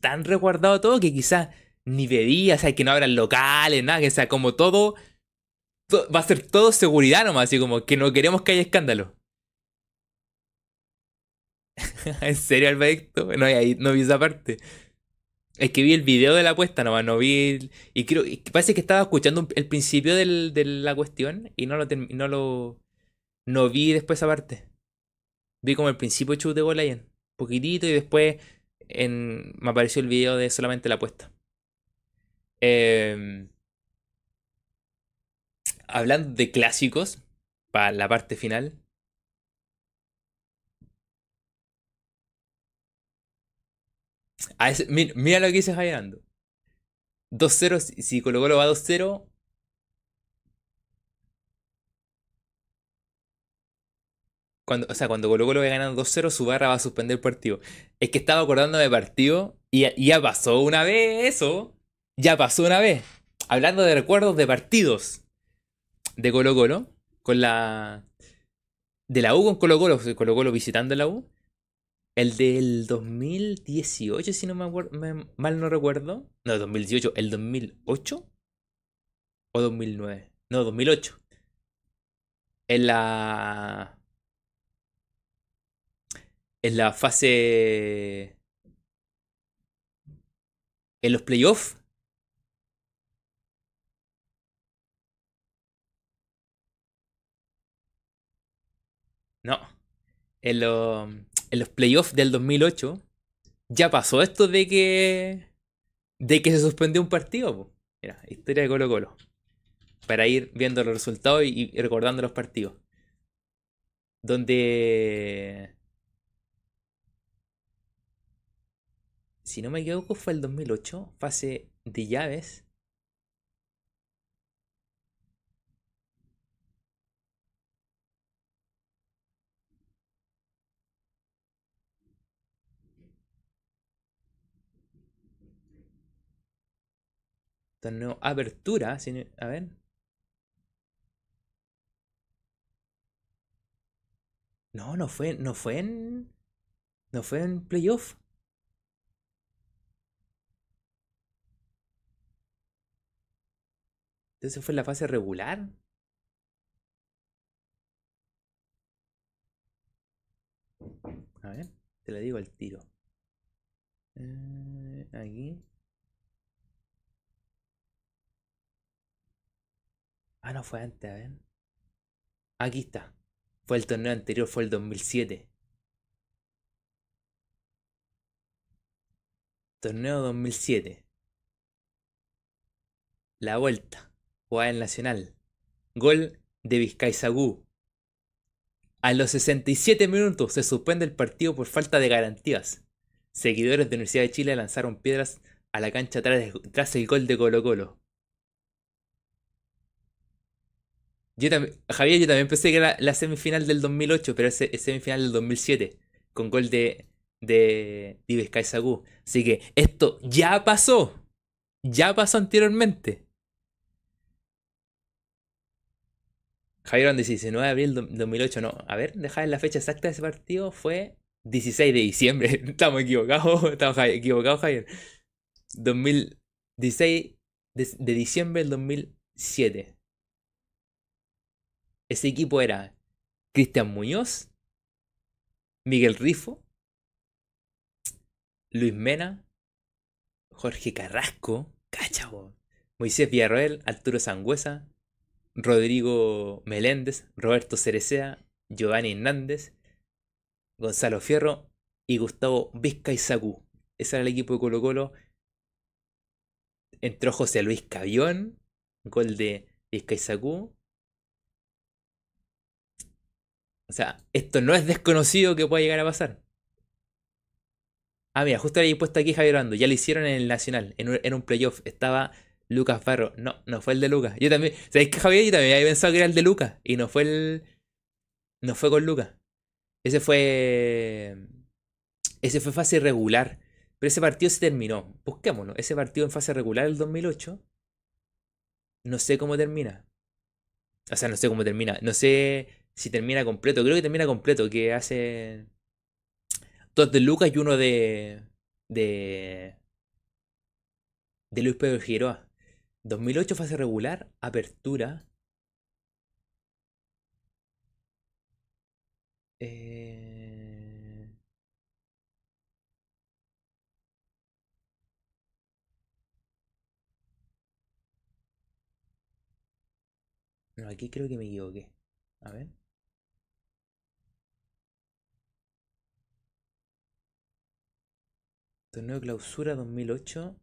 tan resguardado todo, que quizás ni bebidas, o sea, que no abran locales, nada, que sea como todo, va a ser todo seguridad nomás, así como que no queremos que haya escándalo. ¿En serio, Alberto? No, no vi esa parte. Es que vi el video de la apuesta nomás, no vi. y creo. Y parece que estaba escuchando el principio del, de la cuestión y no lo, no lo. No vi después esa parte. Vi como el principio de Chute de Golayen. Poquitito y después en, me apareció el video de solamente la apuesta. Em, hablando de clásicos, para la parte final. mira, lo que dice Javier 2-0, si Colo Colo va 2-0. Cuando, o sea, cuando Colo Colo va ganando 2-0, su barra va a suspender el partido. Es que estaba acordando de partido y, ya pasó una vez eso. Ya pasó una vez. Hablando de recuerdos de partidos de Colo Colo. Con la... De la U con Colo Colo. Colo Colo visitando la U. El del 2018, si no me, mal no recuerdo. No, 2018, el 2008 o 2009. No, 2008. En la en la fase en los playoffs no en los en los playoffs del 2008 ya pasó esto de que de que se suspendió un partido. Mira, historia de Colo Colo. Para ir viendo los resultados y, recordando los partidos. Donde... Si no me equivoco fue el 2008, fase de llaves. Torneo Apertura. A ver. No, no fue, no fue en. No fue en playoff. Entonces fue la fase regular. A ver, te lo digo al tiro. Eh, aquí. Ah, no fue antes, a ver. Aquí está. Fue el torneo anterior, fue el 2007. Torneo 2007. La vuelta. Jugada en Nacional. Gol de Vizcaizagú. A los 67 minutos se suspende el partido por falta de garantías. Seguidores de Universidad de Chile lanzaron piedras a la cancha tras, el gol de Colo Colo. Javier, yo también pensé que era la semifinal del 2008, pero es, semifinal del 2007, con gol de, de Dives Así que esto ya pasó. Ya pasó anteriormente. Javier dice 19 de abril 2008. No, a ver, dejar la fecha exacta de ese partido. Fue 16 de diciembre. Estamos equivocados. Estamos equivocados, Javier. 2016 de, de diciembre del 2007. Ese equipo era Cristian Muñoz, Miguel Rifo, Luis Mena, Jorge Carrasco, Cachabo, Moisés Villarroel, Arturo Sangüesa, Rodrigo Meléndez, Roberto Cerecea, Giovanni Hernández, Gonzalo Fierro y Gustavo Vizca Ese era el equipo de Colo Colo. Entró José Luis Cavión, gol de Vizca O sea, esto no es desconocido que pueda llegar a pasar. Ah, mira, justo había puesto aquí Javier Ando. Ya lo hicieron en el Nacional, en un, playoff. Estaba Lucas Farro. No, no fue el de Lucas. Yo también. ¿Sabéis que Javier? Yo también había pensado que era el de Lucas. Y no fue el. No fue con Lucas. Ese fue. Ese fue fase regular. Pero ese partido se terminó. Busquémoslo. Ese partido en fase regular del 2008. No sé cómo termina. O sea, no sé cómo termina. No sé si termina completo. Creo que termina completo, que hace dos de Lucas y uno de de de Luis Pedro Giroa. 2008 fase regular, apertura. Eh... No, aquí creo que me equivoqué. A ver. Torneo de clausura 2008.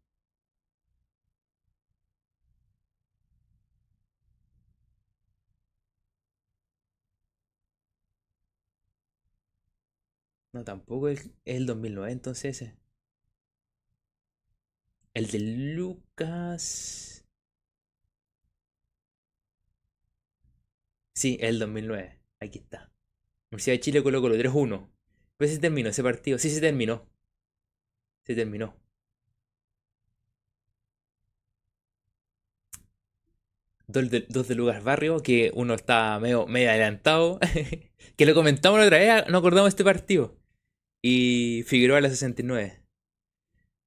No, tampoco es el 2009 entonces ese. El de Lucas. Sí, el 2009. Aquí está. Universidad de Chile colocó Colo 3-1. Pues se terminó ese partido. Sí, se terminó. Se terminó. Dos de, dos de Lucas Barrio, que uno está medio, medio adelantado. que lo comentamos la otra vez, no acordamos este partido. Y Figueroa a la 69.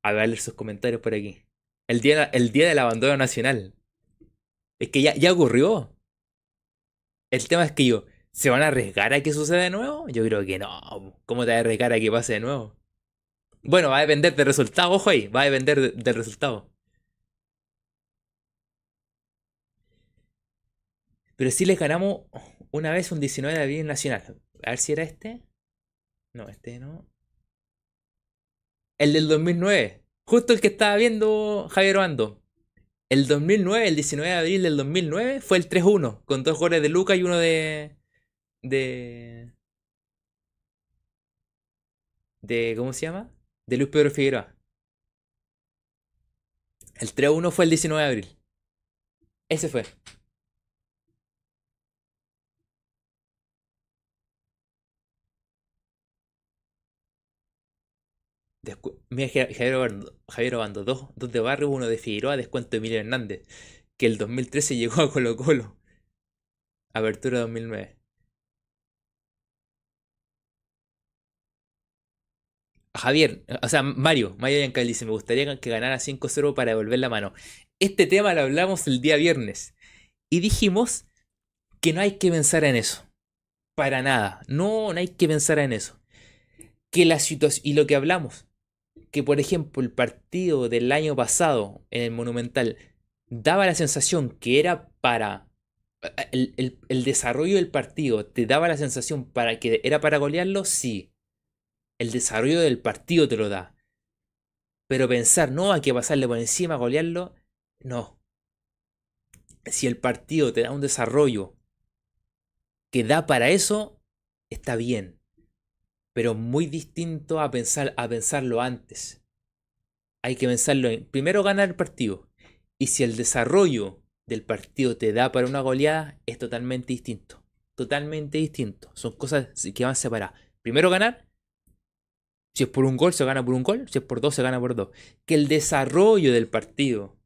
A ver sus comentarios por aquí. El día, el día del abandono nacional. Es que ya, ya ocurrió. El tema es que yo, ¿se van a arriesgar a que suceda de nuevo? Yo creo que no. ¿Cómo te vas a arriesgar a que pase de nuevo? Bueno, va a depender del resultado, ojo ahí, va a depender del resultado. Pero sí les ganamos una vez un 19 de abril nacional. A ver si era este. No, este no. El del 2009. Justo el que estaba viendo Javier Obando. El 2009, el 19 de abril del 2009, fue el 3-1. Con dos goles de Luca y uno de. De. De. ¿Cómo se llama? de Luis Pedro Figueroa. El 3-1 fue el 19 de abril. Ese fue. Mira, Javier Obando, Javier Obando dos, dos, de Barrio, uno de Figueroa, descuento de Emilio Hernández, que el 2013 llegó a Colo Colo. Apertura 2009. Javier, o sea, Mario, Mario Yancal dice, me gustaría que ganara 5-0 para devolver la mano. Este tema lo hablamos el día viernes y dijimos que no hay que pensar en eso. Para nada. No, no hay que pensar en eso. Que la situación, y lo que hablamos, que por ejemplo el partido del año pasado en el Monumental daba la sensación que era para el, el, desarrollo del partido te daba la sensación para que era para golearlo, sí. El desarrollo del partido te lo da. Pero pensar, no, hay que pasarle por encima, golearlo, no. Si el partido te da un desarrollo que da para eso, está bien. Pero muy distinto a, pensar, a pensarlo antes. Hay que pensarlo en primero ganar el partido. Y si el desarrollo del partido te da para una goleada, es totalmente distinto. Totalmente distinto. Son cosas que van separadas. Primero ganar. Si es por un gol, se gana por un gol. Si es por dos, se gana por dos. Que el desarrollo del partido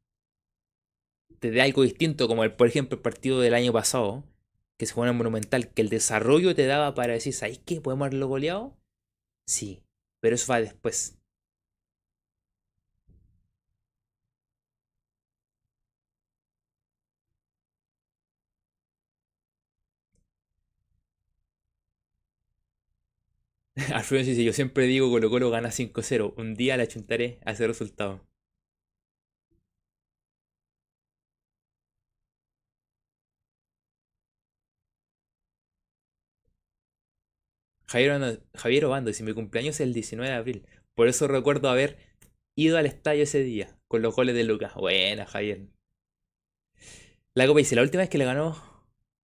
te dé algo distinto, como el, por ejemplo el partido del año pasado, que se fue en Monumental, que el desarrollo te daba para decir, ¿sabes qué? ¿Podemos haberlo goleado? Sí, pero eso va después. Alfredo dice, yo siempre digo Colo Colo gana 5-0. Un día la chuntaré a ese resultado. Javier, Obando dice, mi cumpleaños es el 19 de abril. Por eso recuerdo haber ido al estadio ese día, con los goles de Lucas. Buena, Javier. La Copa dice, la última vez que le ganó,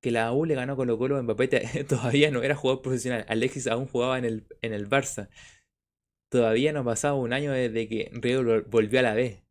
que la U le ganó Colo Colo, Mbappé todavía no era jugador profesional. Alexis aún jugaba en el, en el Barça. Todavía no pasaba un año desde que Río volvió a la B.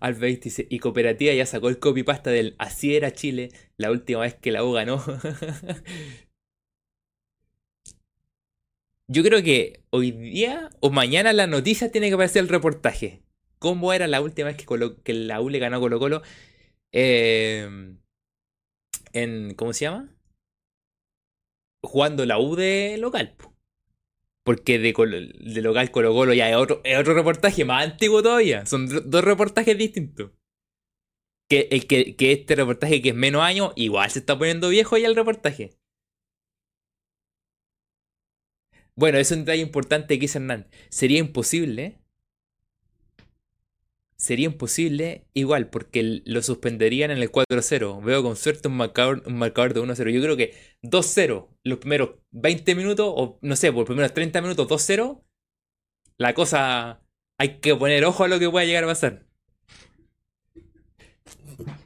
Alveis dice, y Cooperativa ya sacó el copypasta del Así era Chile la última vez que la U ganó. Yo creo que hoy día o mañana la noticia tiene que aparecer el reportaje. ¿Cómo era la última vez que, que la U le ganó a Colo Colo? Em, en, ¿Cómo se llama? Jugando la U de local. Porque de, local Colo Colo ya es otro, otro reportaje más antiguo todavía. Son dos reportajes distintos. Que, el que, este reportaje que es menos años, igual se está poniendo viejo ya el reportaje. Bueno, es un detalle importante que dice Hernán. Sería imposible sería imposible igual, porque lo suspenderían en el 4-0. Veo con suerte un marcador, un marcador de 1-0. Yo creo que 2-0 los primeros 20 minutos, o no sé, por los primeros 30 minutos 2-0, la cosa hay que poner ojo a lo que pueda llegar a pasar.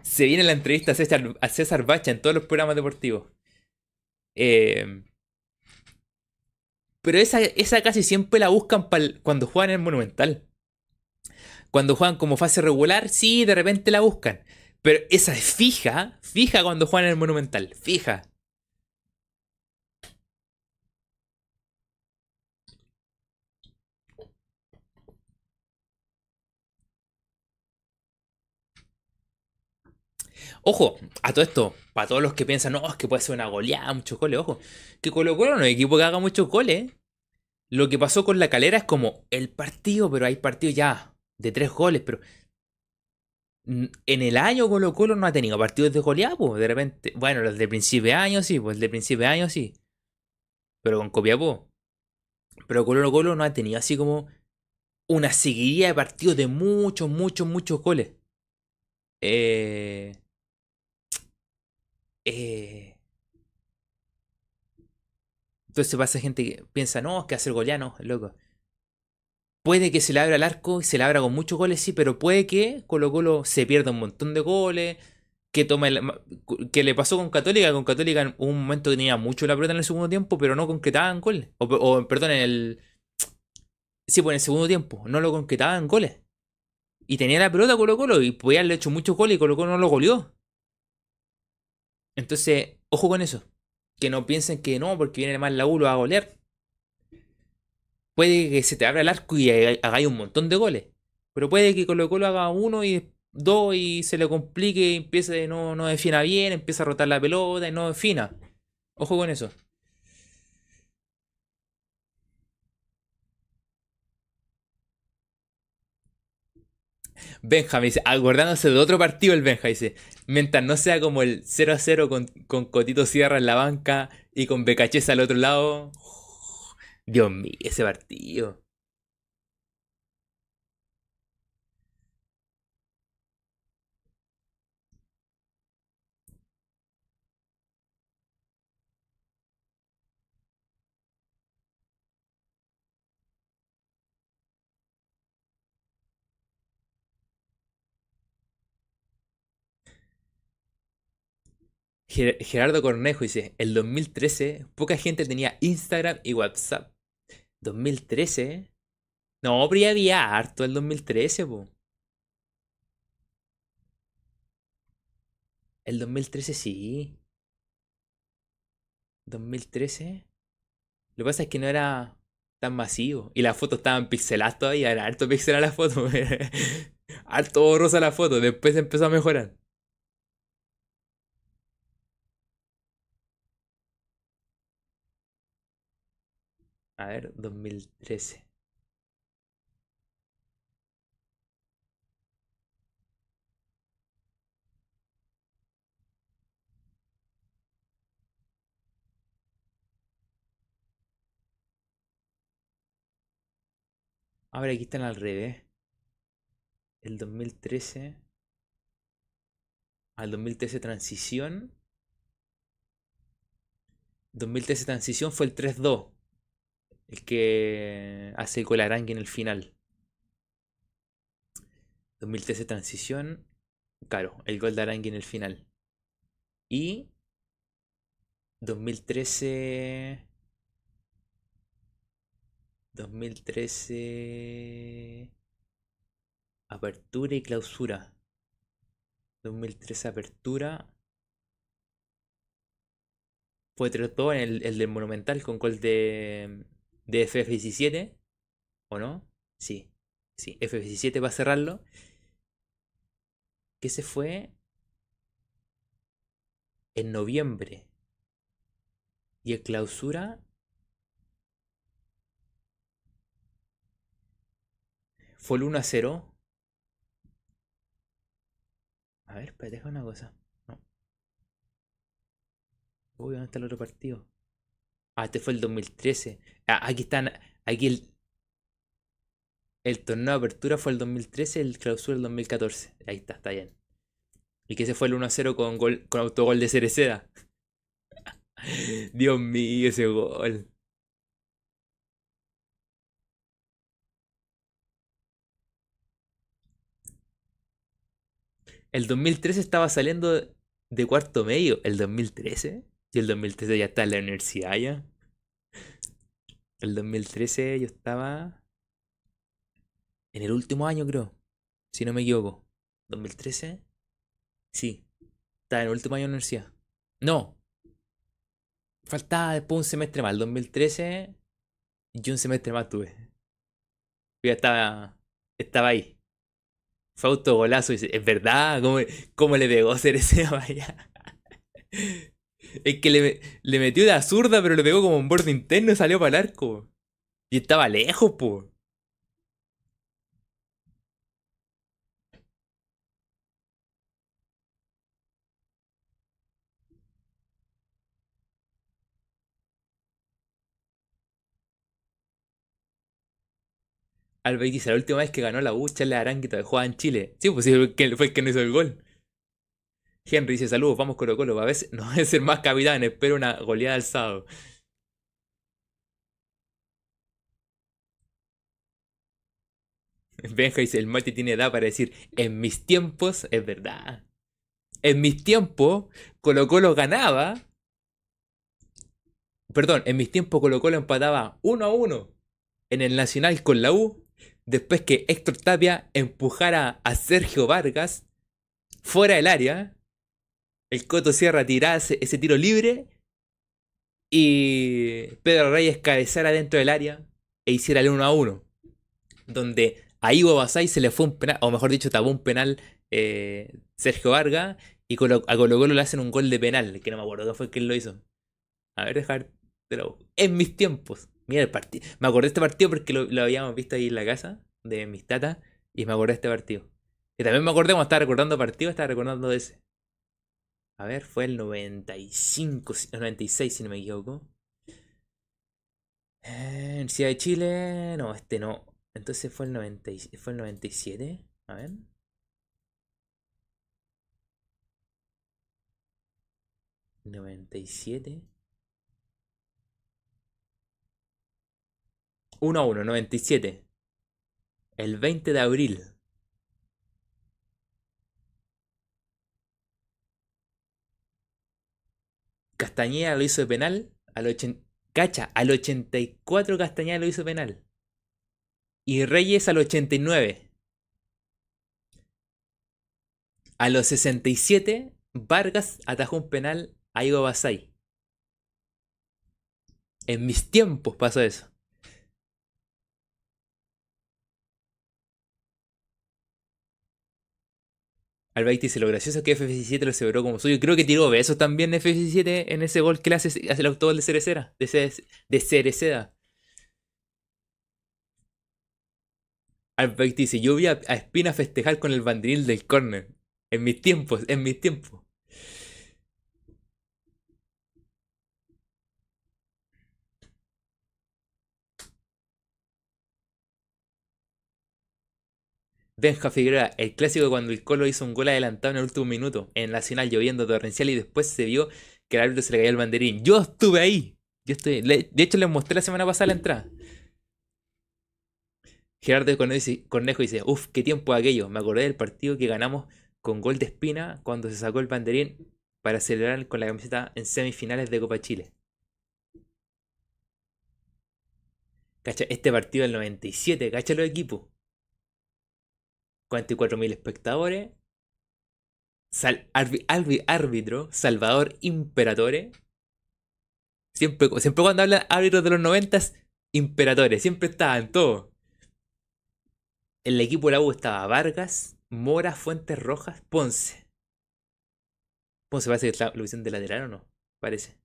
Se viene la entrevista a César, a César Bacha en todos los programas deportivos. Eh, pero esa, esa casi siempre la buscan cuando juegan en el Monumental. Cuando juegan como fase regular, sí, de repente la buscan. Pero esa es fija, fija cuando juegan en el Monumental, fija. Ojo, a todo esto, para todos los que piensan, no, es que puede ser una goleada, muchos goles, ojo, que Colo Colo no es equipo que haga muchos goles. Lo que pasó con la calera es como el partido, pero hay partidos ya de tres goles, pero en el año Colo Colo no ha tenido partidos de goleado, de repente. Bueno, los de principio de año sí, pues de principio de año sí. Pero con Copiapó. Pero Colo Colo no ha tenido así como una seguidilla de partidos de muchos, muchos, muchos goles. Eh, eh, entonces pasa gente que piensa, no, es que hacer goleano, loco. Puede que se le abra el arco y se le abra con muchos goles, sí, pero puede que Colo Colo se pierda un montón de goles. que tome que le pasó con Católica, con Católica en un momento tenía mucho la pelota en el segundo tiempo, pero no concretaban goles. O, o perdón, en el. Sí, pues en el segundo tiempo, no lo concretaban goles. Y tenía la pelota Colo Colo y podía haberle hecho muchos goles y Colo Colo no lo goleó. Entonces, ojo con eso. Que no piensen que no, porque viene mal la U a golear. Puede que se te abra el arco y hagáis un montón de goles. Pero puede que Colo Colo haga uno y dos y se le complique y empiece, no, no defina bien, empieza a rotar la pelota y no defina. Ojo con eso. Benja me dice, acordándose de otro partido el Benja, dice, mientras no sea como el 0 a 0 con, con Cotito Sierra en la banca y con Becachesa al otro lado. Dios mío, ese partido. Gerardo Cornejo dice, el 2013 poca gente tenía Instagram y WhatsApp. 2013. No, pero había harto el 2013, po. El 2013 sí. 2013. Lo que pasa es que no era tan masivo. Y las fotos estaban pixeladas todavía. Era harto pixelada la foto. harto borrosa la foto. Después empezó a mejorar. A ver, 2013. Ahora aquí están al revés. El 2013. Al 2013 transición. 2013 transición fue el 3-2 el que hace el Colarangui en el final. 2013 transición, claro, el gol de Arangui en el final. Y 2013 2013 apertura y clausura. 2013 apertura. Fue trató en el, el del Monumental con gol de de FF17, ¿o no? Sí, sí, FF17 va a cerrarlo. Que se fue en noviembre. Y el clausura fue el 1 a 0. A ver, espérate, una cosa. No. Uy, ¿dónde está el otro partido? Ah, este fue el 2013. Ah, aquí están. Aquí el. El torneo de apertura fue el 2013, el clausura el 2014. Ahí está, está bien. Y que ese fue el 1-0 con, gol, con autogol de Cereceda. Dios mío, ese gol. El 2013 estaba saliendo de cuarto medio. ¿El 2013? Y el 2013 ya está en la universidad ya. El 2013 yo estaba en el último año, creo. Si no me equivoco. ¿2013? Sí. Estaba en el último año de universidad. No. Faltaba después un semestre más. El 2013 y un semestre más tuve. Yo ya estaba, estaba ahí. Fue autogolazo. Es verdad. ¿Cómo, cómo le pegó hacer ese vaya? Es que le, le metió de zurda, pero le pegó como un borde interno y salió para el arco. Y estaba lejos, po. Alba dice, la última vez que ganó la U, Charles Aranguita jugaba en Chile. Sí, pues sí, fue el que no hizo el gol. Henry dice, saludos, vamos Colo Colo. A veces no es ser más capitán, espero una goleada alzado. Benja dice, el Mati tiene edad para decir, en mis tiempos, es verdad. En mis tiempos, Colo Colo ganaba. Perdón, en mis tiempos Colo Colo empataba 1 a 1 en el Nacional con la U. Después que Héctor Tapia empujara a Sergio Vargas fuera del área. El Coto Sierra tirara ese, tiro libre. Y Pedro Reyes cabezara dentro del área e hiciera el 1 a 1. Donde a Ivo Basay se le fue un penal, o mejor dicho, tapó un penal eh, Sergio Vargas. Y Colo- a Colo le hacen un gol de penal, que no me acuerdo qué fue quien lo hizo. A ver, dejar. Pero en mis tiempos. Mira el partido. Me acordé de este partido porque lo, lo habíamos visto ahí en la casa de mis tatas. Y me acordé de este partido. Y también me acordé cuando estaba recordando partido, estaba recordando de ese. A ver, fue el 95, si- el 96 si no me equivoco. Eh, Universidad de Chile. No, este no. Entonces fue el 90, y- fue el 97. A ver. ¿97? 1 a 1, 97. El 20 de abril. Castañeda lo hizo de penal. Al 80, cacha, al 84 Castañeda lo hizo penal. Y Reyes al 89. A los 67, Vargas atajó un penal a Igo Basay. En mis tiempos pasó eso. Albaiti dice lo gracioso que F17 lo celebró como suyo. Creo que tiró besos también F17 en ese gol que le hace, el autogol de Cerecera. De, Ce- de Cereceda. Albaiti dice, yo vi a, a Espina festejar con el banderil del córner. En mis tiempos, en mis tiempos. Benja Figueroa, el clásico cuando el Colo hizo un gol adelantado en el último minuto, en Nacional lloviendo torrencial y después se vio que al árbitro se le cayó el banderín. Yo estuve ahí. Yo estoy, de hecho, les mostré la semana pasada la entrada. Gerardo Cornejo dice, uff, qué tiempo aquello. Me acordé del partido que ganamos con gol de Espina cuando se sacó el banderín para celebrar con la camiseta en semifinales de Copa Chile. Este partido del 97, cacha los equipos. 44.000 espectadores. Sal- arbi- arbi- árbitro, Salvador Imperatore. Siempre, cuando hablan árbitros de los 90, Imperatore, siempre estaban todos. En el equipo de la U estaba Vargas, Mora, Fuentes Rojas, Ponce. Ponce parece que está- lo hicieron de lateral o no, parece.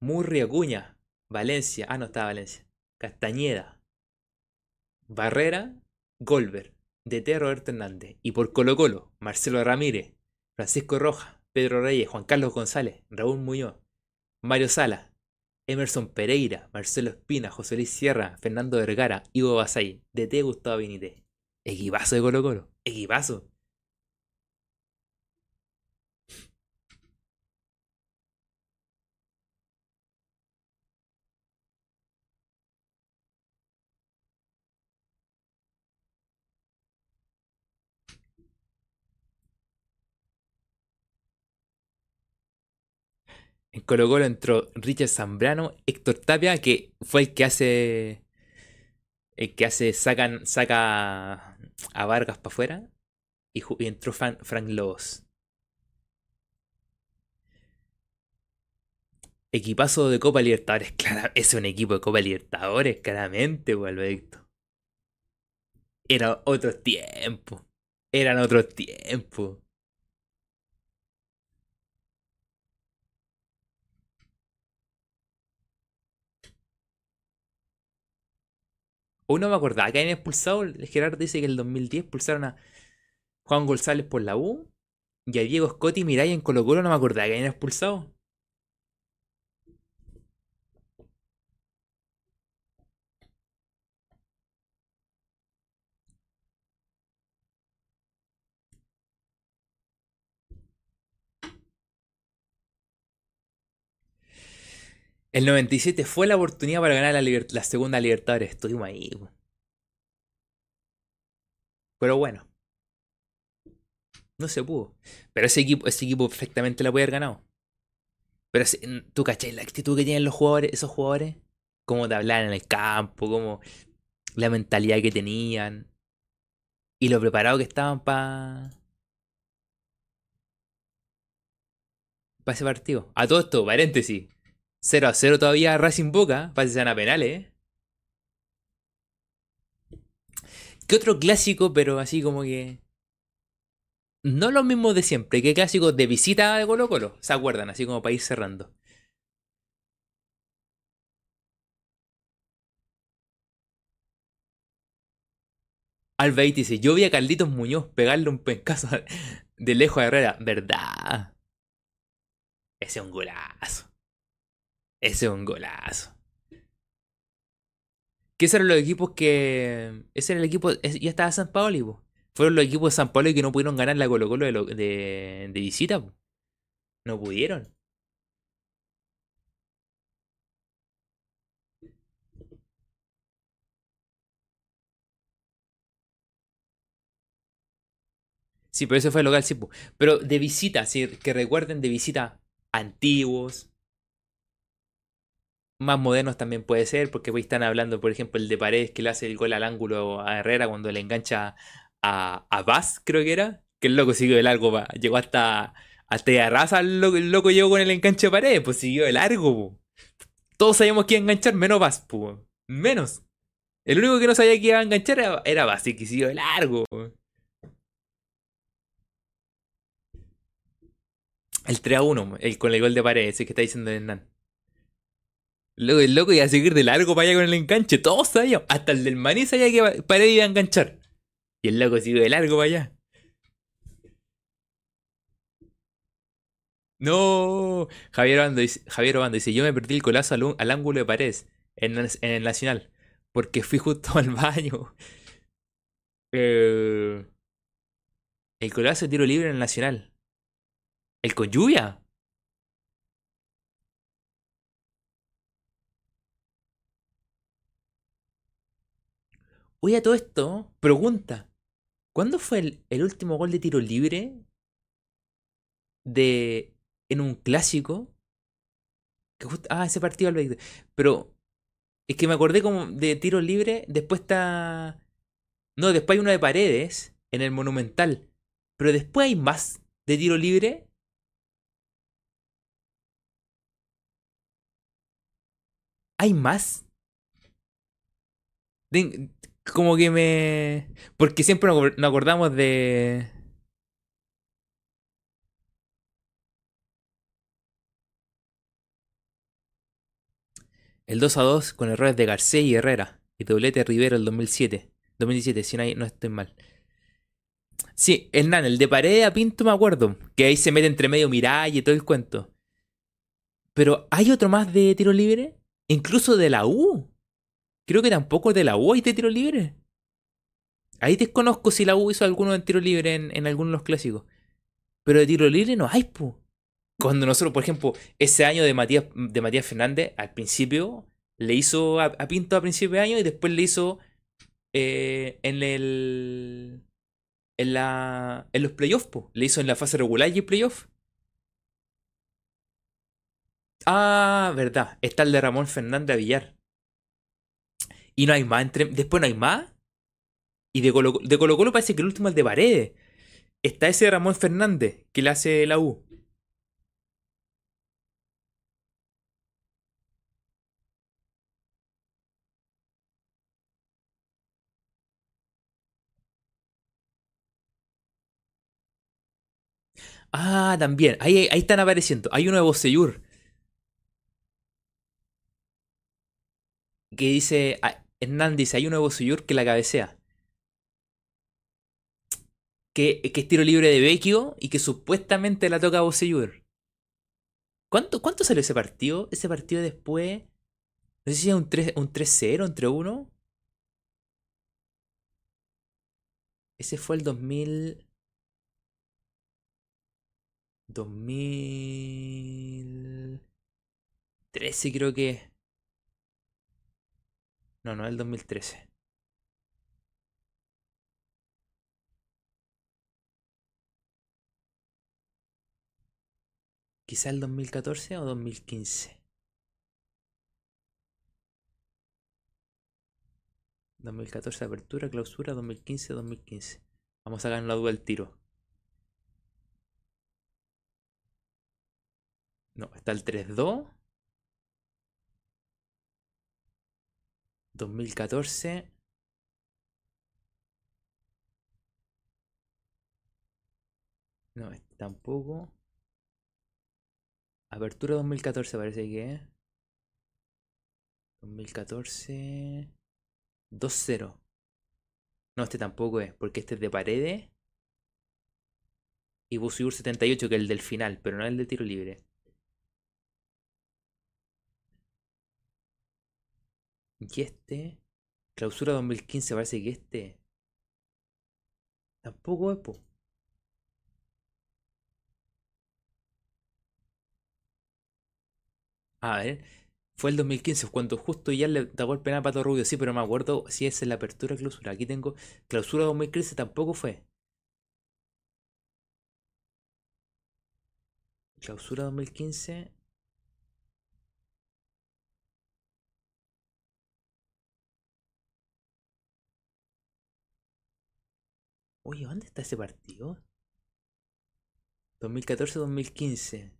Murri, Acuña, Valencia, ah no estaba Valencia. Castañeda, Barrera, Golver. DT Roberto Hernández. Y por Colo Colo, Marcelo Ramírez, Francisco Rojas, Pedro Reyes, Juan Carlos González, Raúl Muñoz, Mario Sala, Emerson Pereira, Marcelo Espina, José Luis Sierra, Fernando Vergara, Ivo Basay, DT Gustavo Benítez. Equipazo de Colo Colo. Equipazo. En Colo Colo entró Richard Zambrano, Héctor Tapia, que fue el que hace. El que hace. Sacan, saca a Vargas para afuera. Y, entró Fran- Frank Lobos. Equipazo de Copa Libertadores. Claro, es un equipo de Copa Libertadores, claramente, Alberto. Era otros tiempos. Eran otros tiempos. Uno me acordaba que habían expulsado. Gerardo dice que en el 2010 expulsaron a Juan González por la U. Y a Diego Scotti y Mirai en Colo Colo no me acordaba que habían expulsado. El 97 fue la oportunidad para ganar la, la segunda Libertadores. Estuvimos ahí. Pero bueno. No se pudo. Pero ese equipo, ese equipo perfectamente la puede haber ganado. Pero tú cachai la actitud que tienen los jugadores, esos jugadores, cómo te hablaban en el campo, cómo la mentalidad que tenían y lo preparado que estaban para para ese partido. A todo esto, paréntesis. 0 a 0 todavía Racing Boca, sean a penales. ¿Qué otro clásico, pero así como que no lo mismo de siempre, que clásicos de visita de Colo Colo, ¿se acuerdan? Así como para ir cerrando. Albaiti dice, yo vi a Carlitos Muñoz pegarle un pencazo de lejos a Herrera. ¿Verdad? Ese es un golazo. Ese es un golazo. ¿Qué eran los equipos que... Ese era el equipo... Ya estaba San Paolo, fueron los equipos de San Pablo que no pudieron ganar la Colo Colo de, visita. No pudieron. Sí, pero ese fue el local, sí. Pero de visita, sí, que recuerden de visita antiguos, más modernos también puede ser, porque hoy están hablando, por ejemplo, el de Paredes que le hace el gol al ángulo a Herrera cuando le engancha a, a Bass, creo que era, que el loco siguió de largo, llegó hasta, hasta raza el loco, llegó con el enganche de pared, pues siguió de largo. Todos sabíamos que iba a enganchar, menos Bass, menos. El único que no sabía que iba a enganchar era, era Bass, y que siguió de largo. El 3 a 1, el, con el gol de pared, ese que está diciendo Hernán. Luego el loco iba a seguir de largo para allá con el enganche. Todos sabíamos. Hasta el del maní sabía que Pared iba a enganchar. Y el loco sigue de largo para allá. No, Javier Obando dice, Javier dice, yo me perdí el colazo al, ángulo de pared en, el Nacional, porque fui justo al baño. Eh, el colazo de tiro libre en el Nacional. ¿El con lluvia? Oye, a todo esto, pregunta. ¿Cuándo fue el, último gol de tiro libre de en un clásico? ah, ese partido al Pero es que me acordé como de tiro libre, después está No, después hay uno de Paredes en el Monumental, pero después hay más de tiro libre. ¿Hay más? Como que me... Porque siempre nos acordamos de... El 2 a 2 con errores de García y Herrera. Y doblete Rivero el 2007. 2017, si no, no estoy mal. Sí, Hernán, el de pared a Pinto me acuerdo. Que ahí se mete entre medio Miray y todo el cuento. Pero ¿hay otro más de tiro libre? Incluso de la U. Creo que tampoco de la U hay de tiro libre. Ahí desconozco si la U hizo alguno de tiro libre en, algunos de los clásicos. Pero de tiro libre no hay, pu. Cuando nosotros, por ejemplo, ese año de Matías, de Matías Fernández, al principio le hizo a, Pinto a principio de año y después le hizo eh, en el. En, la, en los playoffs, pu. Le hizo en la fase regular y playoff. Ah, verdad. Está el de Ramón Fernández a Villar. Y no hay más. Entre... Después no hay más. Y de Colo, de Colo parece que el último es de Paredes. Está ese Ramón Fernández, que le hace la U. Ah, también. Ahí, ahí están apareciendo. Hay uno de Bocellur. Que dice. Ah, Hernán dice: hay uno de Bocellur que la cabecea que, es tiro libre de Vecchio y que supuestamente la toca a Bocellur. ¿Cuánto, ¿Cuánto salió ese partido? Ese partido después. No sé si era un 3-0, un 3-1. Ese fue el 2000. 2013 creo que. No, no, el 2013. Quizá el 2014 o 2015. 2014 apertura, clausura, 2015, 2015. Vamos a sacar la duda del tiro. No, está el 3-2. 2014. No, este tampoco. Apertura 2014 parece que es. 2014. 2-0. No, este tampoco es, porque este es de paredes. Y Busur 78, que es el del final, pero no el de tiro libre. Y este. Clausura 2015, parece que este. Tampoco es, po. A ver. Fue el 2015, cuando justo ya le tapó el penal a Pato Rubio, sí, pero me acuerdo si es en la apertura clausura. Aquí tengo clausura 2015, tampoco fue. Clausura 2015. Oye, ¿dónde está ese partido? 2014-2015.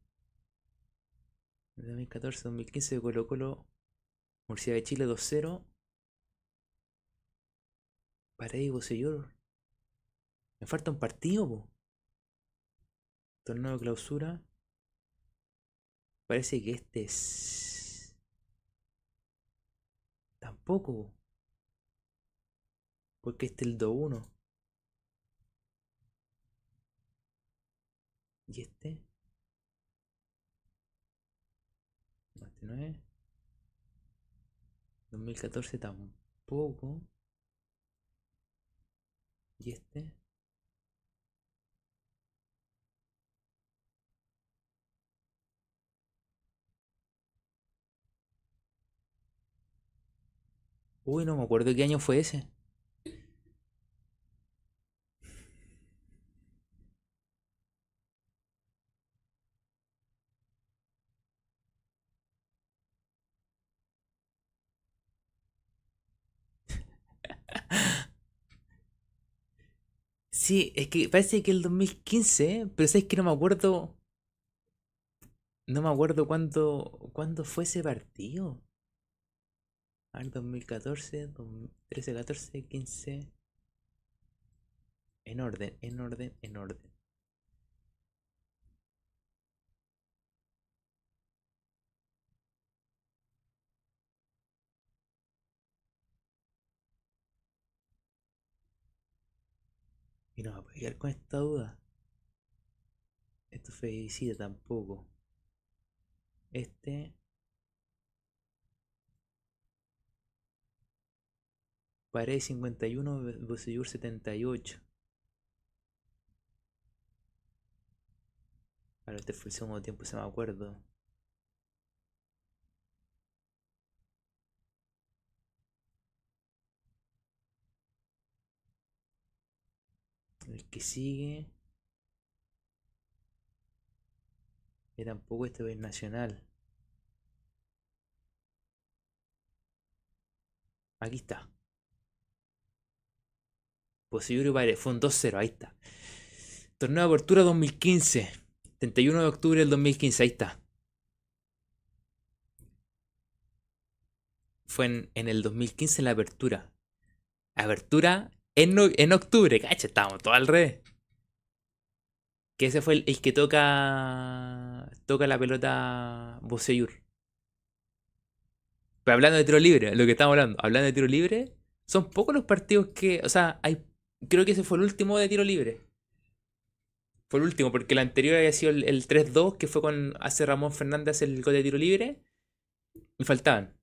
2014-2015 de Colo Colo. Universidad de Chile 2-0. Paredes señor. Me falta un partido, po. Torneo de clausura. Parece que este es. Tampoco. Porque este es el 2-1. ¿Y este? 2014 tampoco. ¿Y este? Uy, no me acuerdo qué año fue ese. Sí, es que parece que el 2015, pero sabes que no me acuerdo. No me acuerdo cuándo, cuándo fue ese partido. A ver, 2014, 13, 14, 15. En orden, en orden, en orden. Y no va a poder con esta duda. Esto felicita tampoco. Este. Pared 51, Bocellur 78. Ahora este fue el segundo tiempo, se me acuerdo. El que sigue. Tampoco este es nacional. Aquí está. Posible padre, fue un 2-0, ahí está. Torneo de apertura 2015. 31 de octubre del 2015, ahí está. Fue en, en el 2015 la apertura. Apertura en, octubre, cacha, estábamos todos al revés. Que ese fue el, que toca. Toca la pelota Boseyur. Pero hablando de tiro libre, lo que estamos hablando, hablando de tiro libre, son pocos los partidos que. O sea, hay. Creo que ese fue el último de tiro libre. Fue el último, porque el anterior había sido el, 3-2, que fue con hace Ramón Fernández el gol de tiro libre. Y faltaban.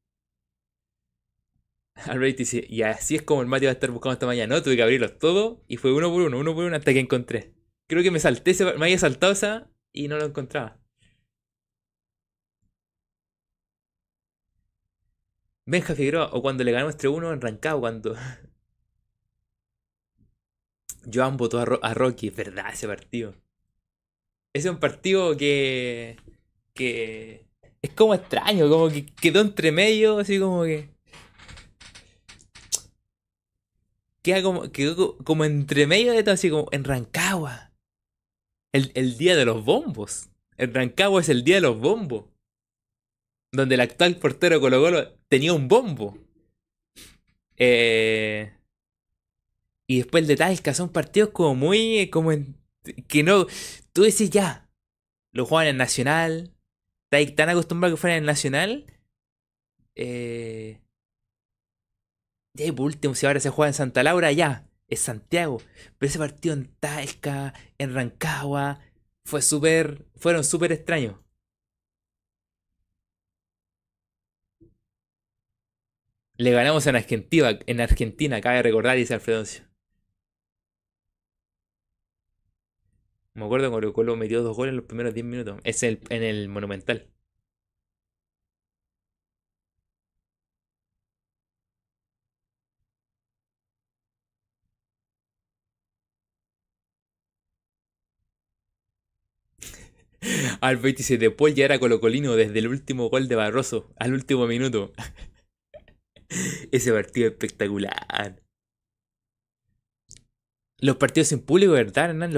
Albert dice, y así es como el Mati va a estar buscando esta mañana, ¿no? Tuve que abrirlos todos y fue uno por uno, uno por uno hasta que encontré. Creo que me salté, me había saltado esa y no lo encontraba. Benja Figueroa, o cuando le ganamos 3-1 en Rancagua, cuando... Joan votó a, a Rocky, es verdad ese partido. Ese es un partido que. que. es como extraño, como que quedó entre medio, así como que. Queda como, quedó como entre medio de todo, así como en Rancagua. El, el día de los bombos. En Rancagua es el día de los bombos. Donde el actual portero Colo Colo tenía un bombo. Eh, y después el de Talca son partidos como muy. como en, que no. Tú decís ya. Lo juegan en Nacional. Estáis tan acostumbrado que fueran en Nacional. Eh, ya, por último, si ahora se juega en Santa Laura, ya. Es Santiago. Pero ese partido en Talca, en Rancagua. Fue súper. Fueron súper extraños. Le ganamos en Argentina, en Argentina, cabe recordar, dice Alfredoncio. Me acuerdo cuando Colo metió dos goles en los primeros 10 minutos. Es el, en el Monumental. Albert dice, de Paul ya era colocolino desde el último gol de Barroso al último minuto. Ese partido espectacular. Los partidos sin público, ¿verdad, Hernán?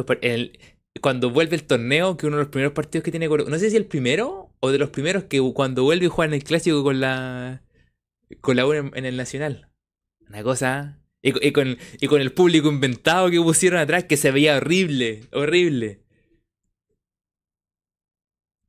cuando vuelve el torneo, que uno de los primeros partidos que tiene No sé si el primero o de los primeros que cuando vuelve y juega en el clásico con la. con la U en, el Nacional. Una cosa. Y, con, y con el público inventado que pusieron atrás que se veía horrible, horrible.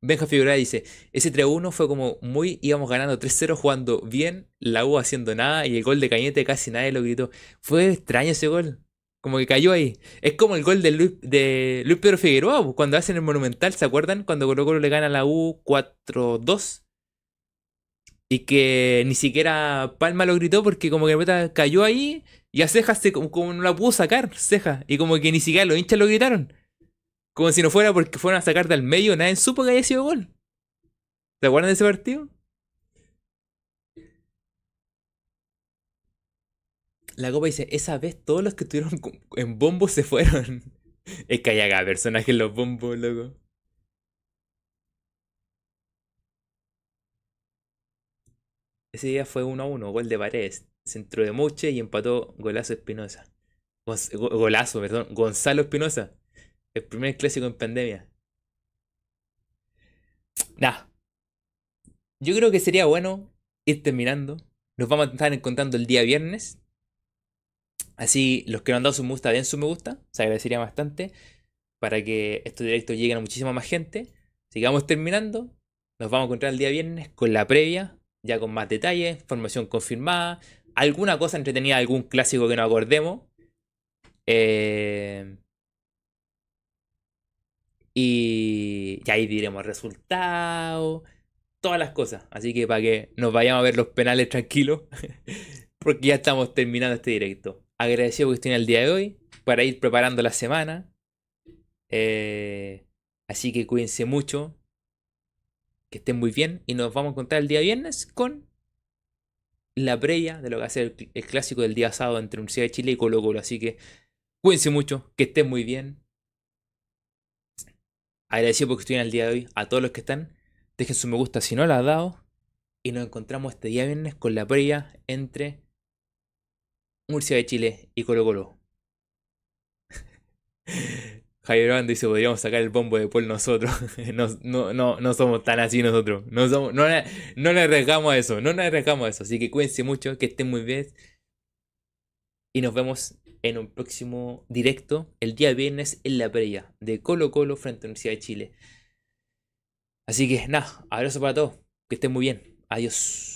Benja Figura dice, ese 3-1 fue como muy, íbamos ganando 3-0 jugando bien, la U haciendo nada y el gol de Cañete casi nadie lo gritó. Fue extraño ese gol, como que cayó ahí. Es como el gol de Luis, de Luis Pedro Figueroa, pues, cuando hacen el Monumental, ¿se acuerdan? Cuando Colo Colo le gana a la U 4-2. Y que ni siquiera Palma lo gritó porque como que cayó ahí y a Ceja se, como, como no la pudo sacar, Ceja. Y como que ni siquiera los hinchas lo gritaron. Como si no fuera porque fueron a sacar del medio, nadie supo que haya sido gol. ¿Te acuerdan de ese partido? La copa dice, esa vez todos los que estuvieron en bombos se fueron. es que hay acá personajes los bombos, loco. Ese día fue 1 a 1, gol de Paredes. Centro de Muche y empató Golazo Espinosa. Golazo, perdón. Gonzalo Espinosa. El primer clásico en pandemia. Nah. Yo creo que sería bueno ir terminando. Nos vamos a estar encontrando el día viernes. Así, los que no han dado su me gusta, den su me gusta. Se agradecería bastante. Para que estos directos lleguen a muchísima más gente. Sigamos terminando. Nos vamos a encontrar el día viernes con la previa. Ya con más detalles, información confirmada. Alguna cosa entretenida, algún clásico que nos acordemos. Eh, y, ahí diremos resultados, todas las cosas. Así que para que nos vayamos a ver los penales tranquilos, porque ya estamos terminando este directo. Agradecido que estén el día de hoy para ir preparando la semana. Eh, así que cuídense mucho, que estén muy bien y nos vamos a encontrar el día viernes con la previa de lo que va a ser el, clásico del día sábado entre Universidad de Chile y Colo Colo. Así que cuídense mucho, que estén muy bien Agradecido porque estuvieron el día de hoy. A todos los que están, dejen su me gusta si no lo has dado. Y nos encontramos este día viernes con la previa entre Murcia de Chile y Colo Colo. Javier Bando dice, podríamos sacar el bombo de Paul nosotros. no, no, no, somos tan así nosotros. No, somos, no, no le arriesgamos a eso. No nos arriesgamos a eso. Así que cuídense mucho, que estén muy bien. Y nos vemos en un próximo directo el día viernes en la previa de Colo Colo frente a la Universidad de Chile. Así que nada, abrazo para todos, que estén muy bien, adiós.